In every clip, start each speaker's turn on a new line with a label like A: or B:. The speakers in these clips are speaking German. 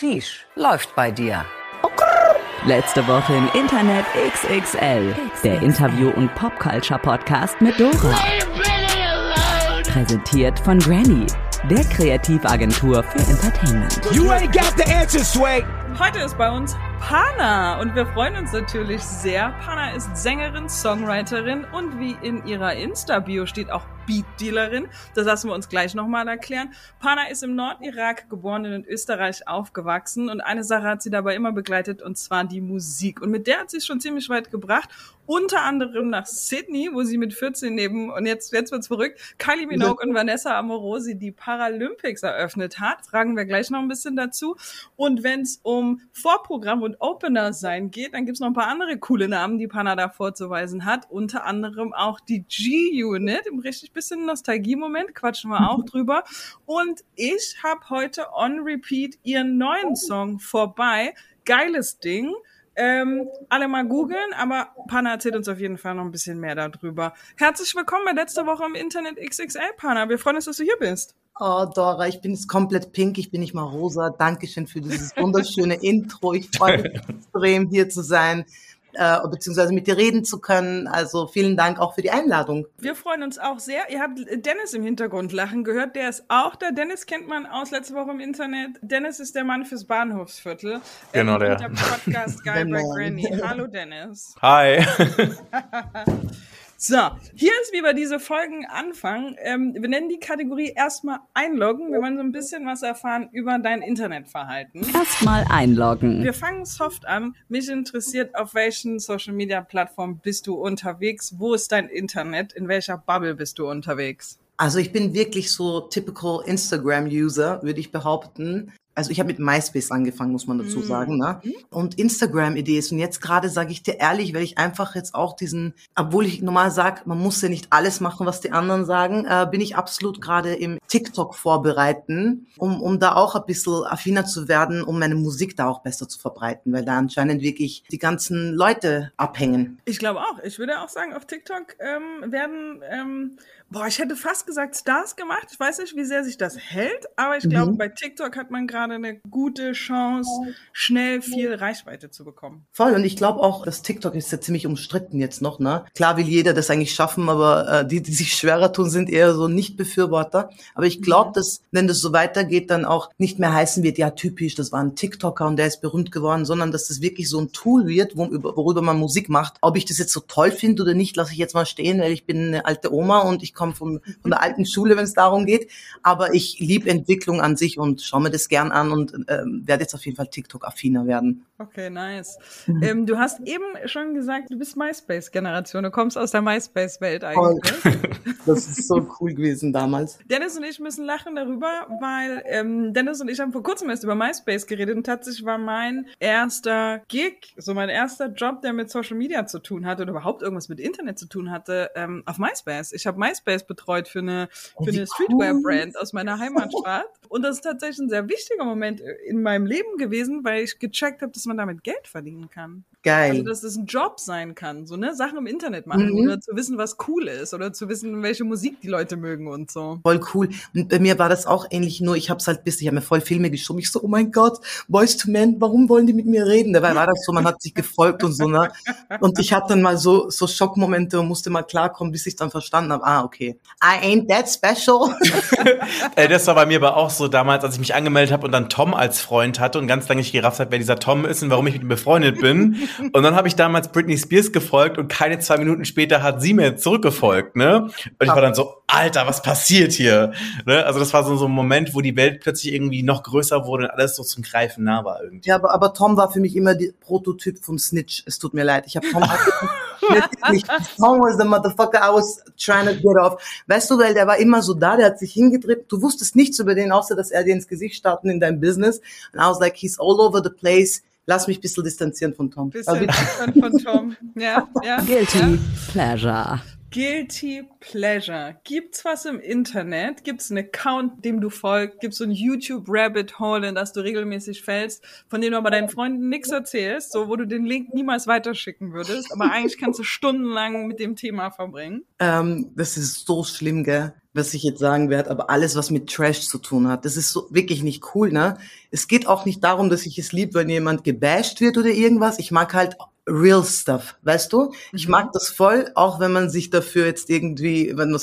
A: Sheesh, läuft bei dir.
B: Letzte Woche im Internet XXL. Der Interview- und Popculture-Podcast mit Dora. Präsentiert von Granny, der Kreativagentur für Entertainment.
C: You ain't got the answer, Sway.
D: Heute ist bei uns Pana und wir freuen uns natürlich sehr. Pana ist Sängerin, Songwriterin und wie in ihrer Insta-Bio steht auch Beat-Dealerin. Das lassen wir uns gleich nochmal erklären. Pana ist im Nordirak geboren und in Österreich aufgewachsen und eine Sache hat sie dabei immer begleitet und zwar die Musik. Und mit der hat sie es schon ziemlich weit gebracht. Unter anderem nach Sydney, wo sie mit 14 neben, und jetzt, jetzt wird's verrückt, Kylie Minogue und Vanessa Amorosi die Paralympics eröffnet hat. Fragen wir gleich noch ein bisschen dazu. Und wenn es um Vorprogramm und Opener sein geht, dann gibt's noch ein paar andere coole Namen, die Pana da vorzuweisen hat. Unter anderem auch die G-Unit im richtig bisschen Nostalgie-Moment, quatschen wir auch drüber. Und ich habe heute on repeat ihren neuen Song vorbei. Geiles Ding. Ähm, alle mal googeln, aber Pana erzählt uns auf jeden Fall noch ein bisschen mehr darüber. Herzlich willkommen bei letzter Woche im Internet XXL, Pana. Wir freuen uns, dass du hier bist.
E: Oh, Dora, ich bin jetzt komplett pink, ich bin nicht mal rosa. Dankeschön für dieses wunderschöne Intro. Ich freue mich extrem, hier zu sein äh, beziehungsweise mit dir reden zu können. Also vielen Dank auch für die Einladung.
D: Wir freuen uns auch sehr. Ihr habt Dennis im Hintergrund lachen gehört. Der ist auch da. Dennis kennt man aus letzter Woche im Internet. Dennis ist der Mann fürs Bahnhofsviertel.
F: Genau der.
D: Der Podcast Guy by Granny. Hallo Dennis.
F: Hi.
D: So, hier ist, wie wir diese Folgen anfangen. Ähm, wir nennen die Kategorie erstmal einloggen. Wir wollen so ein bisschen was erfahren über dein Internetverhalten.
B: Erstmal einloggen.
D: Wir fangen soft an. Mich interessiert, auf welchen Social Media Plattformen bist du unterwegs? Wo ist dein Internet? In welcher Bubble bist du unterwegs?
E: Also ich bin wirklich so typical Instagram-User, würde ich behaupten also ich habe mit MySpace angefangen, muss man dazu mhm. sagen, ne? Und Instagram-Idees. Und jetzt gerade sage ich dir ehrlich, weil ich einfach jetzt auch diesen, obwohl ich normal sage, man muss ja nicht alles machen, was die anderen sagen, äh, bin ich absolut gerade im TikTok vorbereiten, um, um da auch ein bisschen affiner zu werden, um meine Musik da auch besser zu verbreiten, weil da anscheinend wirklich die ganzen Leute abhängen.
D: Ich glaube auch. Ich würde auch sagen, auf TikTok ähm, werden ähm, Boah, ich hätte fast gesagt Stars gemacht. Ich weiß nicht, wie sehr sich das hält, aber ich glaube, mhm. bei TikTok hat man gerade eine gute Chance, schnell viel Reichweite zu bekommen.
E: Voll. Und ich glaube auch, dass TikTok ist ja ziemlich umstritten jetzt noch. Ne? Klar will jeder das eigentlich schaffen, aber äh, die, die sich schwerer tun, sind eher so Nicht-Befürworter. Aber ich glaube, mhm. dass, wenn das so weitergeht, dann auch nicht mehr heißen wird, ja, typisch, das war ein TikToker und der ist berühmt geworden, sondern dass das wirklich so ein Tool wird, worüber man Musik macht. Ob ich das jetzt so toll finde oder nicht, lasse ich jetzt mal stehen, weil ich bin eine alte Oma und ich komme von, von der alten Schule, wenn es darum geht. Aber ich liebe Entwicklung an sich und schaue mir das gern an und ähm, werde jetzt auf jeden Fall TikTok-affiner werden.
D: Okay, nice. Mhm. Ähm, du hast eben schon gesagt, du bist MySpace-Generation. Du kommst aus der MySpace-Welt eigentlich.
E: das ist so cool gewesen damals.
D: Dennis und ich müssen lachen darüber, weil ähm, Dennis und ich haben vor kurzem erst über MySpace geredet und tatsächlich war mein erster Gig, so mein erster Job, der mit Social Media zu tun hatte oder überhaupt irgendwas mit Internet zu tun hatte, ähm, auf MySpace. Ich habe MySpace betreut für eine, oh, für eine Streetwear-Brand aus meiner Heimatstadt. Und das ist tatsächlich ein sehr wichtiger Moment in meinem Leben gewesen, weil ich gecheckt habe, dass man damit Geld verdienen kann.
E: Geil.
D: Also, dass es ein Job sein kann, so, ne? Sachen im Internet machen mhm. oder zu wissen, was cool ist oder zu wissen, welche Musik die Leute mögen und so.
E: Voll cool. Und bei mir war das auch ähnlich, nur ich hab's halt bis, ich habe mir voll Filme geschoben. Ich so, oh mein Gott, Boys to Men, warum wollen die mit mir reden? Dabei war das so, man hat sich gefolgt und so, ne? Und ich hatte dann mal so, so Schockmomente und musste mal klarkommen, bis ich dann verstanden habe, ah, okay. I ain't that special.
F: Ey, das war bei mir aber auch so damals, als ich mich angemeldet habe und dann Tom als Freund hatte und ganz lange nicht gerafft hat, wer dieser Tom ist und warum ich mit ihm befreundet bin. Und dann habe ich damals Britney Spears gefolgt und keine zwei Minuten später hat sie mir zurückgefolgt, ne? Und ich war dann so, Alter, was passiert hier? Ne? Also das war so, so ein Moment, wo die Welt plötzlich irgendwie noch größer wurde und alles so zum Greifen nah war irgendwie.
E: Ja, aber, aber Tom war für mich immer der Prototyp von Snitch. Es tut mir leid. Ich habe Tom nicht. Tom was the motherfucker I was trying to get off. Weißt du, weil der war immer so da, der hat sich hingedreht. Du wusstest nichts über den, außer dass er dir ins Gesicht starten in deinem Business. And I was like, he's all over the place lass mich ein bisschen distanzieren von Tom.
D: Bisschen von Tom. Ja, ja.
B: Guilty ja. Pleasure.
D: Guilty Pleasure. Gibt's was im Internet? Gibt's einen Account, dem du folgst? Gibt's so ein YouTube Rabbit Hole, in das du regelmäßig fällst, von dem du aber deinen Freunden nichts erzählst, so wo du den Link niemals weiterschicken würdest, aber eigentlich kannst du stundenlang mit dem Thema verbringen?
E: Ähm, das ist so schlimm, gell? was ich jetzt sagen werde, aber alles, was mit Trash zu tun hat, das ist so wirklich nicht cool, ne? Es geht auch nicht darum, dass ich es lieb, wenn jemand gebasht wird oder irgendwas. Ich mag halt real stuff, weißt du? Ich
D: Mhm.
E: mag das voll, auch wenn man sich dafür jetzt irgendwie, wenn du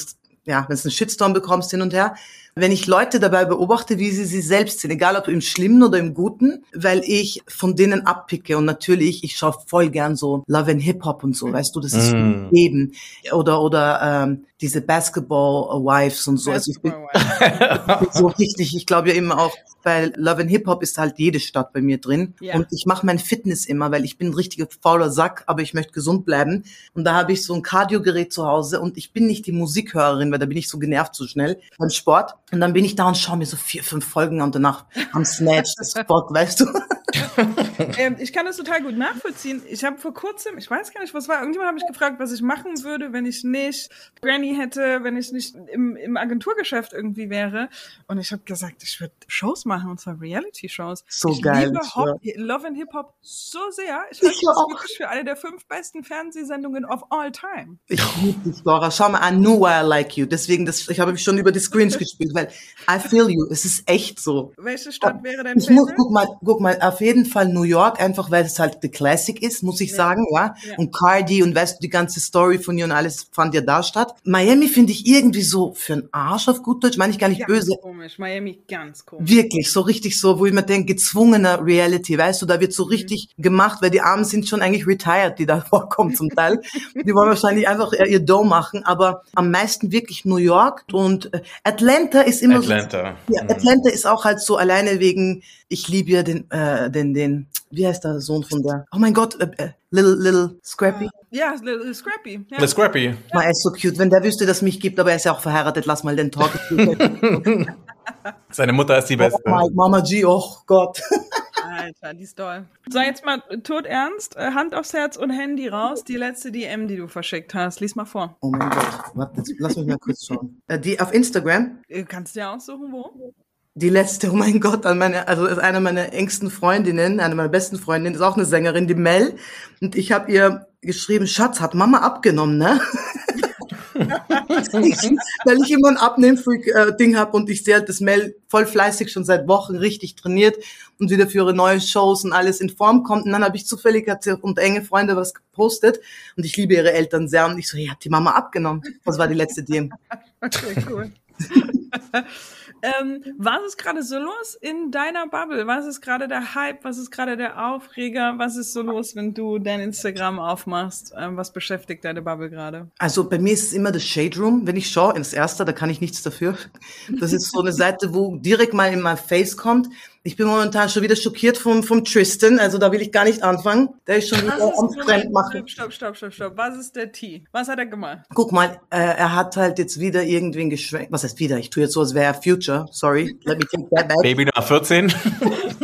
E: ja, wenn es einen Shitstorm bekommst hin und her. Wenn ich Leute dabei beobachte, wie sie sie selbst sind, egal ob im Schlimmen oder im Guten, weil ich von denen abpicke und natürlich, ich schaue voll gern so Love and Hip Hop und so, weißt du, das ist
F: Mm.
E: so Leben oder oder ähm, diese Basketball Wives und so. Also ich bin, ich bin so richtig, ich glaube ja immer auch, bei Love and Hip Hop ist halt jede Stadt bei mir drin.
D: Ja.
E: Und ich mache mein Fitness immer, weil ich bin ein richtiger fauler Sack, aber ich möchte gesund bleiben. Und da habe ich so ein Kardiogerät zu Hause und ich bin nicht die Musikhörerin, weil da bin ich so genervt so schnell beim Sport. Und dann bin ich da und schaue mir so vier, fünf Folgen an und danach am Snatch, das Spot, weißt du?
D: ähm, ich kann das total gut nachvollziehen. Ich habe vor kurzem, ich weiß gar nicht, was war, irgendjemand hat mich gefragt, was ich machen würde, wenn ich nicht Granny hätte, wenn ich nicht im, im Agenturgeschäft irgendwie wäre. Und ich habe gesagt, ich würde Shows machen, und zwar Reality-Shows.
E: So
D: ich
E: geil,
D: liebe
E: ich
D: Hop, Love and Hip-Hop so sehr. Ich halte
E: Ich
D: das
E: auch.
D: wirklich für eine der fünf besten Fernsehsendungen of all time.
E: Ich liebe dich, Dora. Schau mal, I knew why I like you. Deswegen, das, ich habe schon über die Screens gespielt, weil I feel you. Es ist echt so.
D: Welche Stadt wäre dein
E: Ich muss,
D: Favorite?
E: guck mal, guck mal, auf jeden Fall New York, einfach weil es halt the Classic ist, muss ich sagen, ja.
D: Ja.
E: Und Cardi und weißt du, die ganze Story von ihr und alles fand ja da statt. Miami finde ich irgendwie so für einen Arsch auf gut Deutsch, meine ich gar nicht
D: Ganz
E: böse.
D: komisch. Miami, ganz komisch.
E: Wirklich, so richtig so, wo ich mir denke, gezwungener Reality, weißt du, da wird so
D: Mhm.
E: richtig gemacht, weil die Armen sind schon eigentlich retired, die da vorkommen zum Teil. die wollen wahrscheinlich einfach ihr Dough machen, aber am meisten wirklich New York und äh, Atlanta ist immer so
F: Atlanta.
E: ja,
F: Mhm.
E: Atlanta ist auch halt so alleine wegen, ich liebe ja den, äh, den, den, wie heißt der Sohn von der? Oh mein Gott, äh, äh, Little, Little Scrappy.
D: Ja, Little Scrappy. Ja.
F: The Scrappy.
E: Man, er ist so cute. Wenn der wüsste, dass es mich gibt, aber er ist ja auch verheiratet, lass mal den Talk.
F: Seine Mutter ist die Beste.
E: oh my, Mama G, oh Gott.
D: Alter, die ist toll. So, jetzt mal tot ernst, äh, Hand aufs Herz und Handy raus. Die letzte DM, die du verschickt hast. Lies mal vor.
E: Oh mein Gott, warte, jetzt, lass mich mal kurz schauen. Äh, die auf Instagram,
D: Kannst du dir aussuchen, wo?
E: Die letzte, oh mein Gott, an meine, also ist eine meiner engsten Freundinnen, eine meiner besten Freundinnen, ist auch eine Sängerin, die Mel. Und ich habe ihr geschrieben, Schatz, hat Mama abgenommen, ne? Weil ich immer ein Abnehm-Freak-Ding habe und ich sehe halt, dass Mel voll fleißig schon seit Wochen richtig trainiert und wieder für ihre neuen Shows und alles in Form kommt. Und dann habe ich zufällig, hat sie unter enge Freunde was gepostet und ich liebe ihre Eltern sehr. Und ich so, ja, hat die Mama abgenommen. Das war die letzte DM.
D: Okay, cool. ähm, was ist gerade so los in deiner Bubble? Was ist gerade der Hype? Was ist gerade der Aufreger? Was ist so los, wenn du dein Instagram aufmachst? Ähm, was beschäftigt deine Bubble gerade?
E: Also bei mir ist es immer das Shade Room. Wenn ich schaue ins Erste, da kann ich nichts dafür. Das ist so eine Seite, wo direkt mal in mein Face kommt. Ich bin momentan schon wieder schockiert vom, vom Tristan, also da will ich gar nicht anfangen. Der ist schon wieder am Fremd machen.
D: Stopp, stopp, stopp, stopp. Was ist der T? Was hat er gemacht?
E: Guck mal, äh, er hat halt jetzt wieder irgendwen geschwenkt. Was heißt wieder? Ich tue jetzt so, als wäre er Future. Sorry, let me take that back.
F: Baby Nummer 14.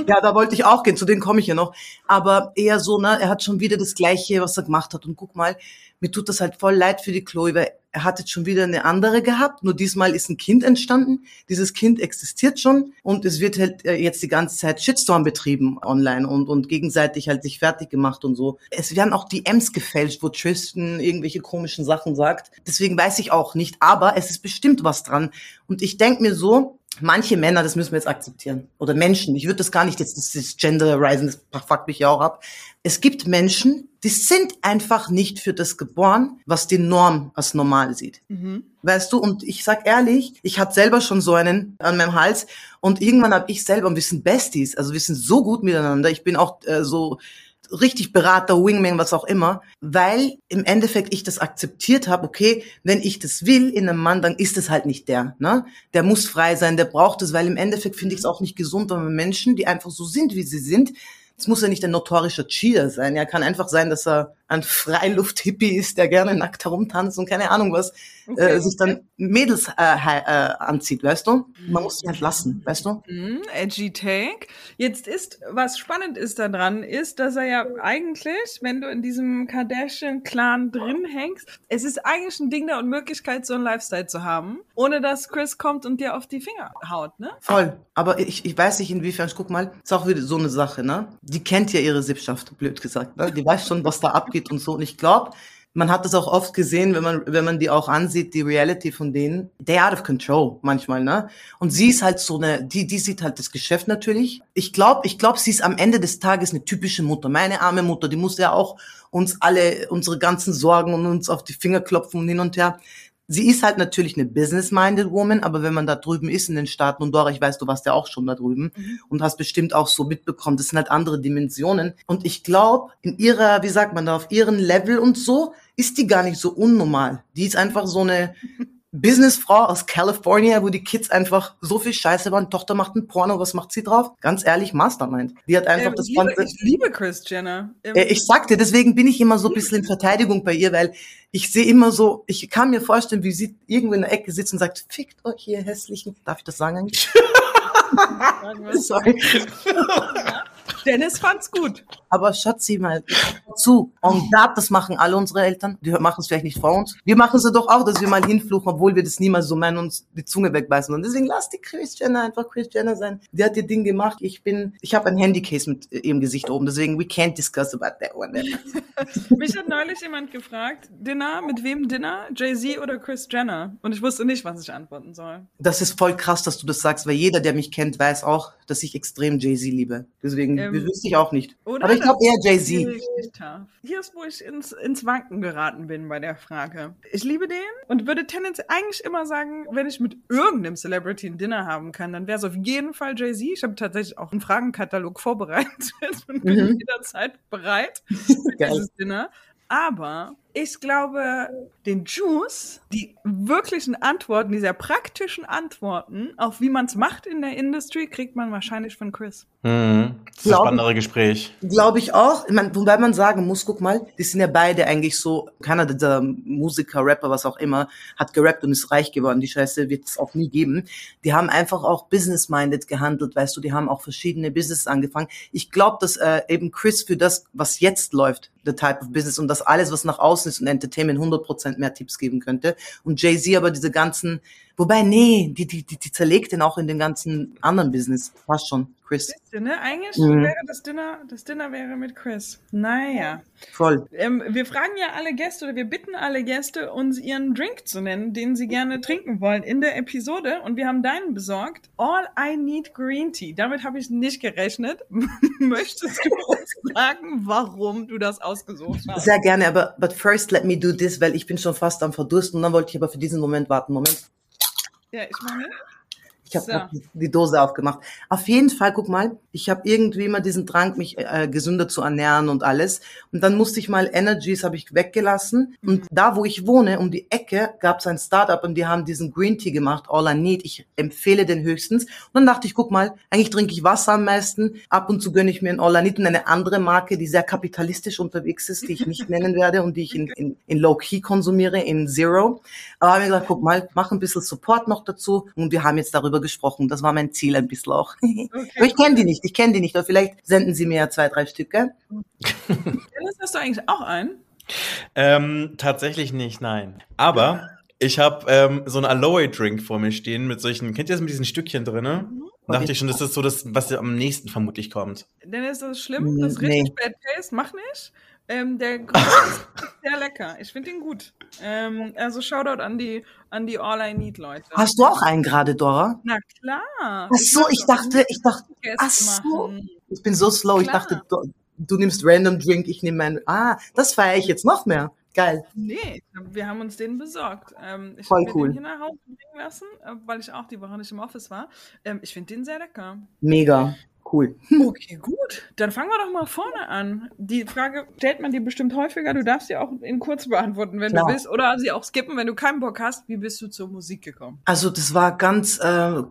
E: Ja, da wollte ich auch gehen, zu denen komme ich ja noch. Aber eher so, ne, er hat schon wieder das Gleiche, was er gemacht hat. Und guck mal, mir tut das halt voll leid für die Chloe, weil er hat jetzt schon wieder eine andere gehabt, nur diesmal ist ein Kind entstanden. Dieses Kind existiert schon und es wird halt äh, jetzt die ganze Zeit Shitstorm betrieben online und, und gegenseitig halt sich fertig gemacht und so. Es werden auch DMs gefälscht, wo Tristan irgendwelche komischen Sachen sagt. Deswegen weiß ich auch nicht, aber es ist bestimmt was dran. Und ich denk mir so, manche Männer, das müssen wir jetzt akzeptieren. Oder Menschen, ich würde das gar nicht jetzt, das ist Genderizing, das fuckt mich ja auch ab. Es gibt Menschen, die sind einfach nicht für das geboren, was die Norm als normal sieht. Weißt du, und ich sag ehrlich, ich hatte selber schon so einen an meinem Hals und irgendwann habe ich selber, und wir sind Besties, also wir sind so gut miteinander, ich bin auch äh, so richtig Berater, Wingman, was auch immer, weil im Endeffekt ich das akzeptiert habe, okay, wenn ich das will in einem Mann, dann ist es halt nicht der, ne? Der muss frei sein, der braucht es, weil im Endeffekt finde ich es auch nicht gesund, wenn man Menschen, die einfach so sind, wie sie sind, es muss ja nicht ein notorischer Cheater sein, ja, kann einfach sein, dass er ein Freiluft-Hippie ist, der gerne nackt herumtanzt und keine Ahnung was,
D: Okay.
E: äh, sich dann Mädels äh, äh, anzieht, weißt du? Man muss sie halt lassen, weißt du?
D: Mhm, edgy Take. Jetzt ist, was spannend ist daran, ist, dass er ja eigentlich, wenn du in diesem Kardashian-Clan drin hängst, es ist eigentlich ein Ding der Unmöglichkeit, so einen Lifestyle zu haben, ohne dass Chris kommt und dir auf die Finger haut, ne?
E: Voll. Aber ich, ich weiß nicht inwiefern, ich guck mal, ist auch wieder so eine Sache, ne? Die kennt ja ihre Sippschaft, blöd gesagt, ne? Die weiß schon, was da abgeht und so. Und ich glaube, man hat das auch oft gesehen, wenn man, wenn man die auch ansieht, die Reality von denen, they out of control manchmal, ne? Und sie ist halt so eine, die, die sieht halt das Geschäft natürlich. Ich glaube, ich glaube, sie ist am Ende des Tages eine typische Mutter. Meine arme Mutter, die muss ja auch uns alle, unsere ganzen Sorgen und uns auf die Finger klopfen und hin und her. Sie ist halt natürlich eine business-minded Woman, aber wenn man da drüben ist in den Staaten und Dora, ich weiß, du warst ja auch schon da drüben und hast bestimmt auch so mitbekommen, das sind halt andere Dimensionen. Und ich glaube, in ihrer, wie sagt man da, auf ihren Level und so, ist die gar nicht so unnormal. Die ist einfach so eine Businessfrau aus California, wo die Kids einfach so viel Scheiße waren. Tochter macht ein Porno, was macht sie drauf? Ganz ehrlich, Mastermind. Die hat einfach
D: Ähm,
E: das
D: liebe,
E: ganze
D: ich liebe Chris Jenner. Ähm,
E: äh, Ich sagte, deswegen bin ich immer so ein bisschen in Verteidigung bei ihr, weil ich sehe immer so, ich kann mir vorstellen, wie sie irgendwo in der Ecke sitzt und sagt, fickt euch ihr hässlichen, darf ich das sagen eigentlich? Sorry.
D: Dennis fand's gut.
E: Aber Schatzi mal zu. Und das, das machen alle unsere Eltern. Die machen es vielleicht nicht vor uns. Wir machen es doch auch, dass wir mal hinfluchen, obwohl wir das niemals so meinen, uns die Zunge wegbeißen. Und deswegen lass die Chris Jenner einfach Chris Jenner sein. Die hat ihr Ding gemacht. Ich bin, ich habe ein Handycase mit ihrem Gesicht oben. Deswegen, we can't discuss about that one.
D: Mich hat neulich jemand gefragt, Dinner, mit wem Dinner? Jay-Z oder Chris Jenner? Und ich wusste nicht, was ich antworten soll.
E: Das ist voll krass, dass du das sagst, weil jeder, der mich kennt, weiß auch, dass ich extrem Jay-Z liebe. Deswegen
D: Ähm,
E: wüsste ich auch nicht.
D: Oder?
E: Aber ich glaube eher Jay-Z.
D: Hier ist, wo ich ins, ins Wanken geraten bin bei der Frage. Ich liebe den und würde tendenziell eigentlich immer sagen, wenn ich mit irgendeinem Celebrity ein Dinner haben kann, dann wäre es auf jeden Fall Jay-Z. Ich habe tatsächlich auch einen Fragenkatalog vorbereitet und bin
E: Mhm.
D: jederzeit bereit für dieses Dinner. Aber ich glaube, den Juice, die wirklichen Antworten, die sehr praktischen Antworten, auf wie man es macht in der Industry, kriegt man wahrscheinlich von Chris.
F: Mhm. Das ist ein spannendere Gespräch.
E: Glaube ich auch. Ich mein, wobei man sagen muss, guck mal, die sind ja beide eigentlich so, keiner dieser Musiker, Rapper, was auch immer, hat gerappt und ist reich geworden. Die Scheiße wird es auch nie geben. Die haben einfach auch business-minded gehandelt, weißt du, die haben auch verschiedene Businesses angefangen. Ich glaube, dass äh, eben Chris für das, was jetzt läuft, the type of business und das alles, was nach außen ist und Entertainment 100% mehr Tipps geben könnte. Und Jay-Z aber diese ganzen, wobei, nee, die, die, die, die zerlegt den auch in den ganzen anderen Business. Passt schon, Chris.
D: Dinner, ne? Eigentlich
E: Mhm.
D: wäre das Dinner, das Dinner wäre mit Chris. Naja.
E: Voll.
D: Ähm, wir fragen ja alle Gäste oder wir bitten alle Gäste, uns ihren Drink zu nennen, den sie gerne trinken wollen in der Episode. Und wir haben deinen besorgt. All I Need Green Tea. Damit habe ich nicht gerechnet. Möchtest du uns sagen, warum du das ausgesucht hast?
E: Sehr gerne, aber but first let me do this, weil ich bin schon fast am Verdursten und dann wollte ich aber für diesen Moment warten. Moment.
D: Ja, ich meine.
E: Ich habe
D: So.
E: die, Dose aufgemacht. Auf jeden Fall, guck mal, ich habe irgendwie immer diesen Drang, mich äh, gesünder zu ernähren und alles. Und dann musste ich mal Energies habe ich weggelassen. Und da, wo ich wohne, um die Ecke, gab es ein Startup und die haben diesen Green Tea gemacht, All I Need. Ich empfehle den höchstens. Und dann dachte ich, guck mal, eigentlich trinke ich Wasser am meisten. Ab und zu gönne ich mir ein All I Need und eine andere Marke, die sehr kapitalistisch unterwegs ist, die ich nicht nennen werde und die ich in, in, in Low Key konsumiere, in Zero. Aber habe mir gesagt, guck mal, mach ein bisschen Support noch dazu. Und wir haben jetzt darüber gesprochen. Das war mein Ziel ein bisschen auch. Aber ich kenne die nicht, ich kenne die nicht. Aber vielleicht senden sie mir ja zwei, drei Stücke.
D: Dennis, hast du eigentlich auch einen?
F: Ähm, tatsächlich nicht, nein. Aber ich habe ähm, so einen Aloe-Drink vor mir stehen mit solchen, kennt ihr das mit diesen Stückchen drinne? Dachte ich schon, das ist so das, was am nächsten vermutlich kommt.
D: Dennis, das ist schlimm. Das ist
E: Nee.
D: richtig bad taste. Mach nicht. Ähm, der Grün ist sehr lecker. Ich finde ihn gut. Ähm, also Shoutout an die, an die All I Need Leute.
E: Hast du auch einen gerade, Dora?
D: Na klar.
E: Ach so, ich
D: doch
E: dachte, ich dachte, ach so.
D: machen.
E: Ich bin so slow. Ich
D: Klar.
E: dachte, du, du nimmst random Drink, ich nehme meinen. Ah, das feiere ich jetzt noch mehr. Geil.
D: Nee, wir haben uns den besorgt. Ähm, ich
E: Voll
D: habe mir
E: cool.
D: den hier nach Hause bringen lassen, äh, weil ich auch die Woche nicht im Office war. Ähm, ich finde den sehr lecker.
E: Mega. Cool.
D: Okay, gut. Dann fangen wir doch mal vorne an. Die Frage stellt man dir bestimmt häufiger. Du darfst sie auch in kurz beantworten, wenn
E: Klar.
D: du willst. Oder sie auch skippen, wenn du keinen Bock hast. Wie bist du zur Musik gekommen?
E: Also das war ganz äh,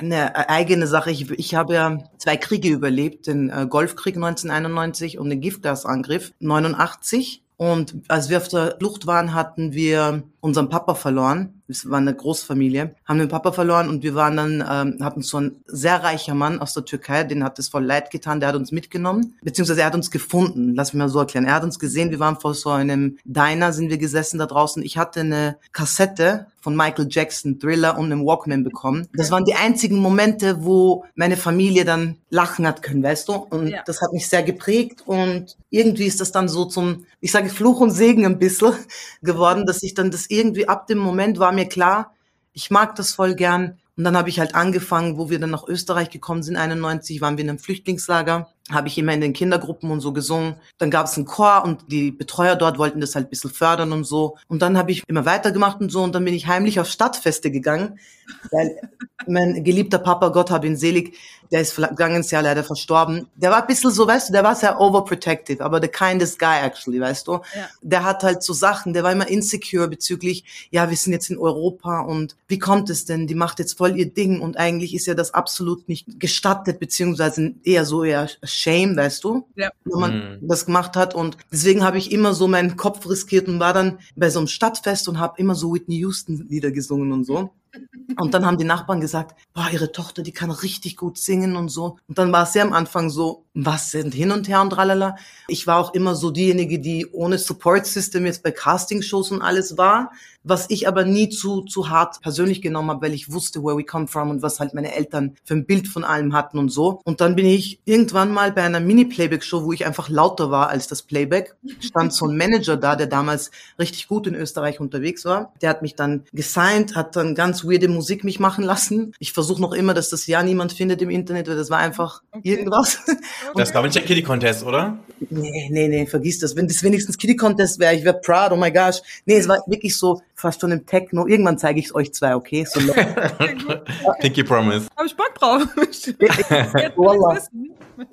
E: eine eigene Sache. Ich, ich habe ja zwei Kriege überlebt, den äh, Golfkrieg 1991 und den Giftgasangriff 89. Und als wir auf der Flucht waren, hatten wir unseren Papa verloren. Wir waren eine Großfamilie, haben den Papa verloren und wir waren dann, ähm, hatten so ein sehr reicher Mann aus der Türkei, den hat es voll leid getan, der hat uns mitgenommen, beziehungsweise er hat uns gefunden, lass mich mal so erklären. Er hat uns gesehen, wir waren vor so einem Diner, sind wir gesessen da draußen. Ich hatte eine Kassette von Michael Jackson, Thriller und einem Walkman bekommen. Das waren die einzigen Momente, wo meine Familie dann lachen hat können, weißt du? Und
D: Ja.
E: das hat mich sehr geprägt und irgendwie ist das dann so zum, ich sage Fluch und Segen ein bisschen geworden, dass ich dann das irgendwie ab dem Moment war mir klar, ich mag das voll gern. Und dann habe ich halt angefangen, wo wir dann nach Österreich gekommen sind, 91, waren wir in einem Flüchtlingslager, habe ich immer in den Kindergruppen und so gesungen. Dann gab es einen Chor und die Betreuer dort wollten das halt ein bisschen fördern und so. Und dann habe ich immer weitergemacht und so und dann bin ich heimlich auf Stadtfeste gegangen, weil mein geliebter Papa, Gott hab ihn selig, der ist vergangenes Jahr leider verstorben. Der war ein bisschen so, weißt du, der war sehr overprotective, aber the kindest guy actually, weißt du.
D: Ja.
E: Der hat halt so Sachen, der war immer insecure bezüglich, ja, wir sind jetzt in Europa und wie kommt es denn? Die macht jetzt voll ihr Ding und eigentlich ist ja das absolut nicht gestattet, beziehungsweise eher so eher shame, weißt du,
D: Ja.
E: wenn man das gemacht hat und deswegen habe ich immer so meinen Kopf riskiert und war dann bei so einem Stadtfest und habe immer so Whitney Houston Lieder gesungen und so. Und dann haben die Nachbarn gesagt, boah, ihre Tochter, die kann richtig gut singen und so. Und dann war es sehr am Anfang so, was sind hin und her und tralala. Ich war auch immer so diejenige, die ohne Support System jetzt bei Castingshows und alles war, was ich aber nie zu, zu hart persönlich genommen habe, weil ich wusste, where we come from und was halt meine Eltern für ein Bild von allem hatten und so. Und dann bin ich irgendwann mal bei einer Mini-Playback-Show, wo ich einfach lauter war als das Playback, stand so ein Manager da, der damals richtig gut in Österreich unterwegs war. Der hat mich dann gesigned, hat dann ganz weirde Musik mich machen lassen. Ich versuche noch immer, dass das ja niemand findet im Internet, weil das war einfach irgendwas.
F: Das war nicht der Kitty Contest, oder?
E: Nee, nee, nee, vergiss das. Wenn das wenigstens Kitty Contest wäre, ich wäre proud, oh my gosh. Nee, es war wirklich so fast schon im Techno. Irgendwann zeige ich es euch zwei, okay? So
F: Pinky Promise.
D: Habe ich Bock drauf.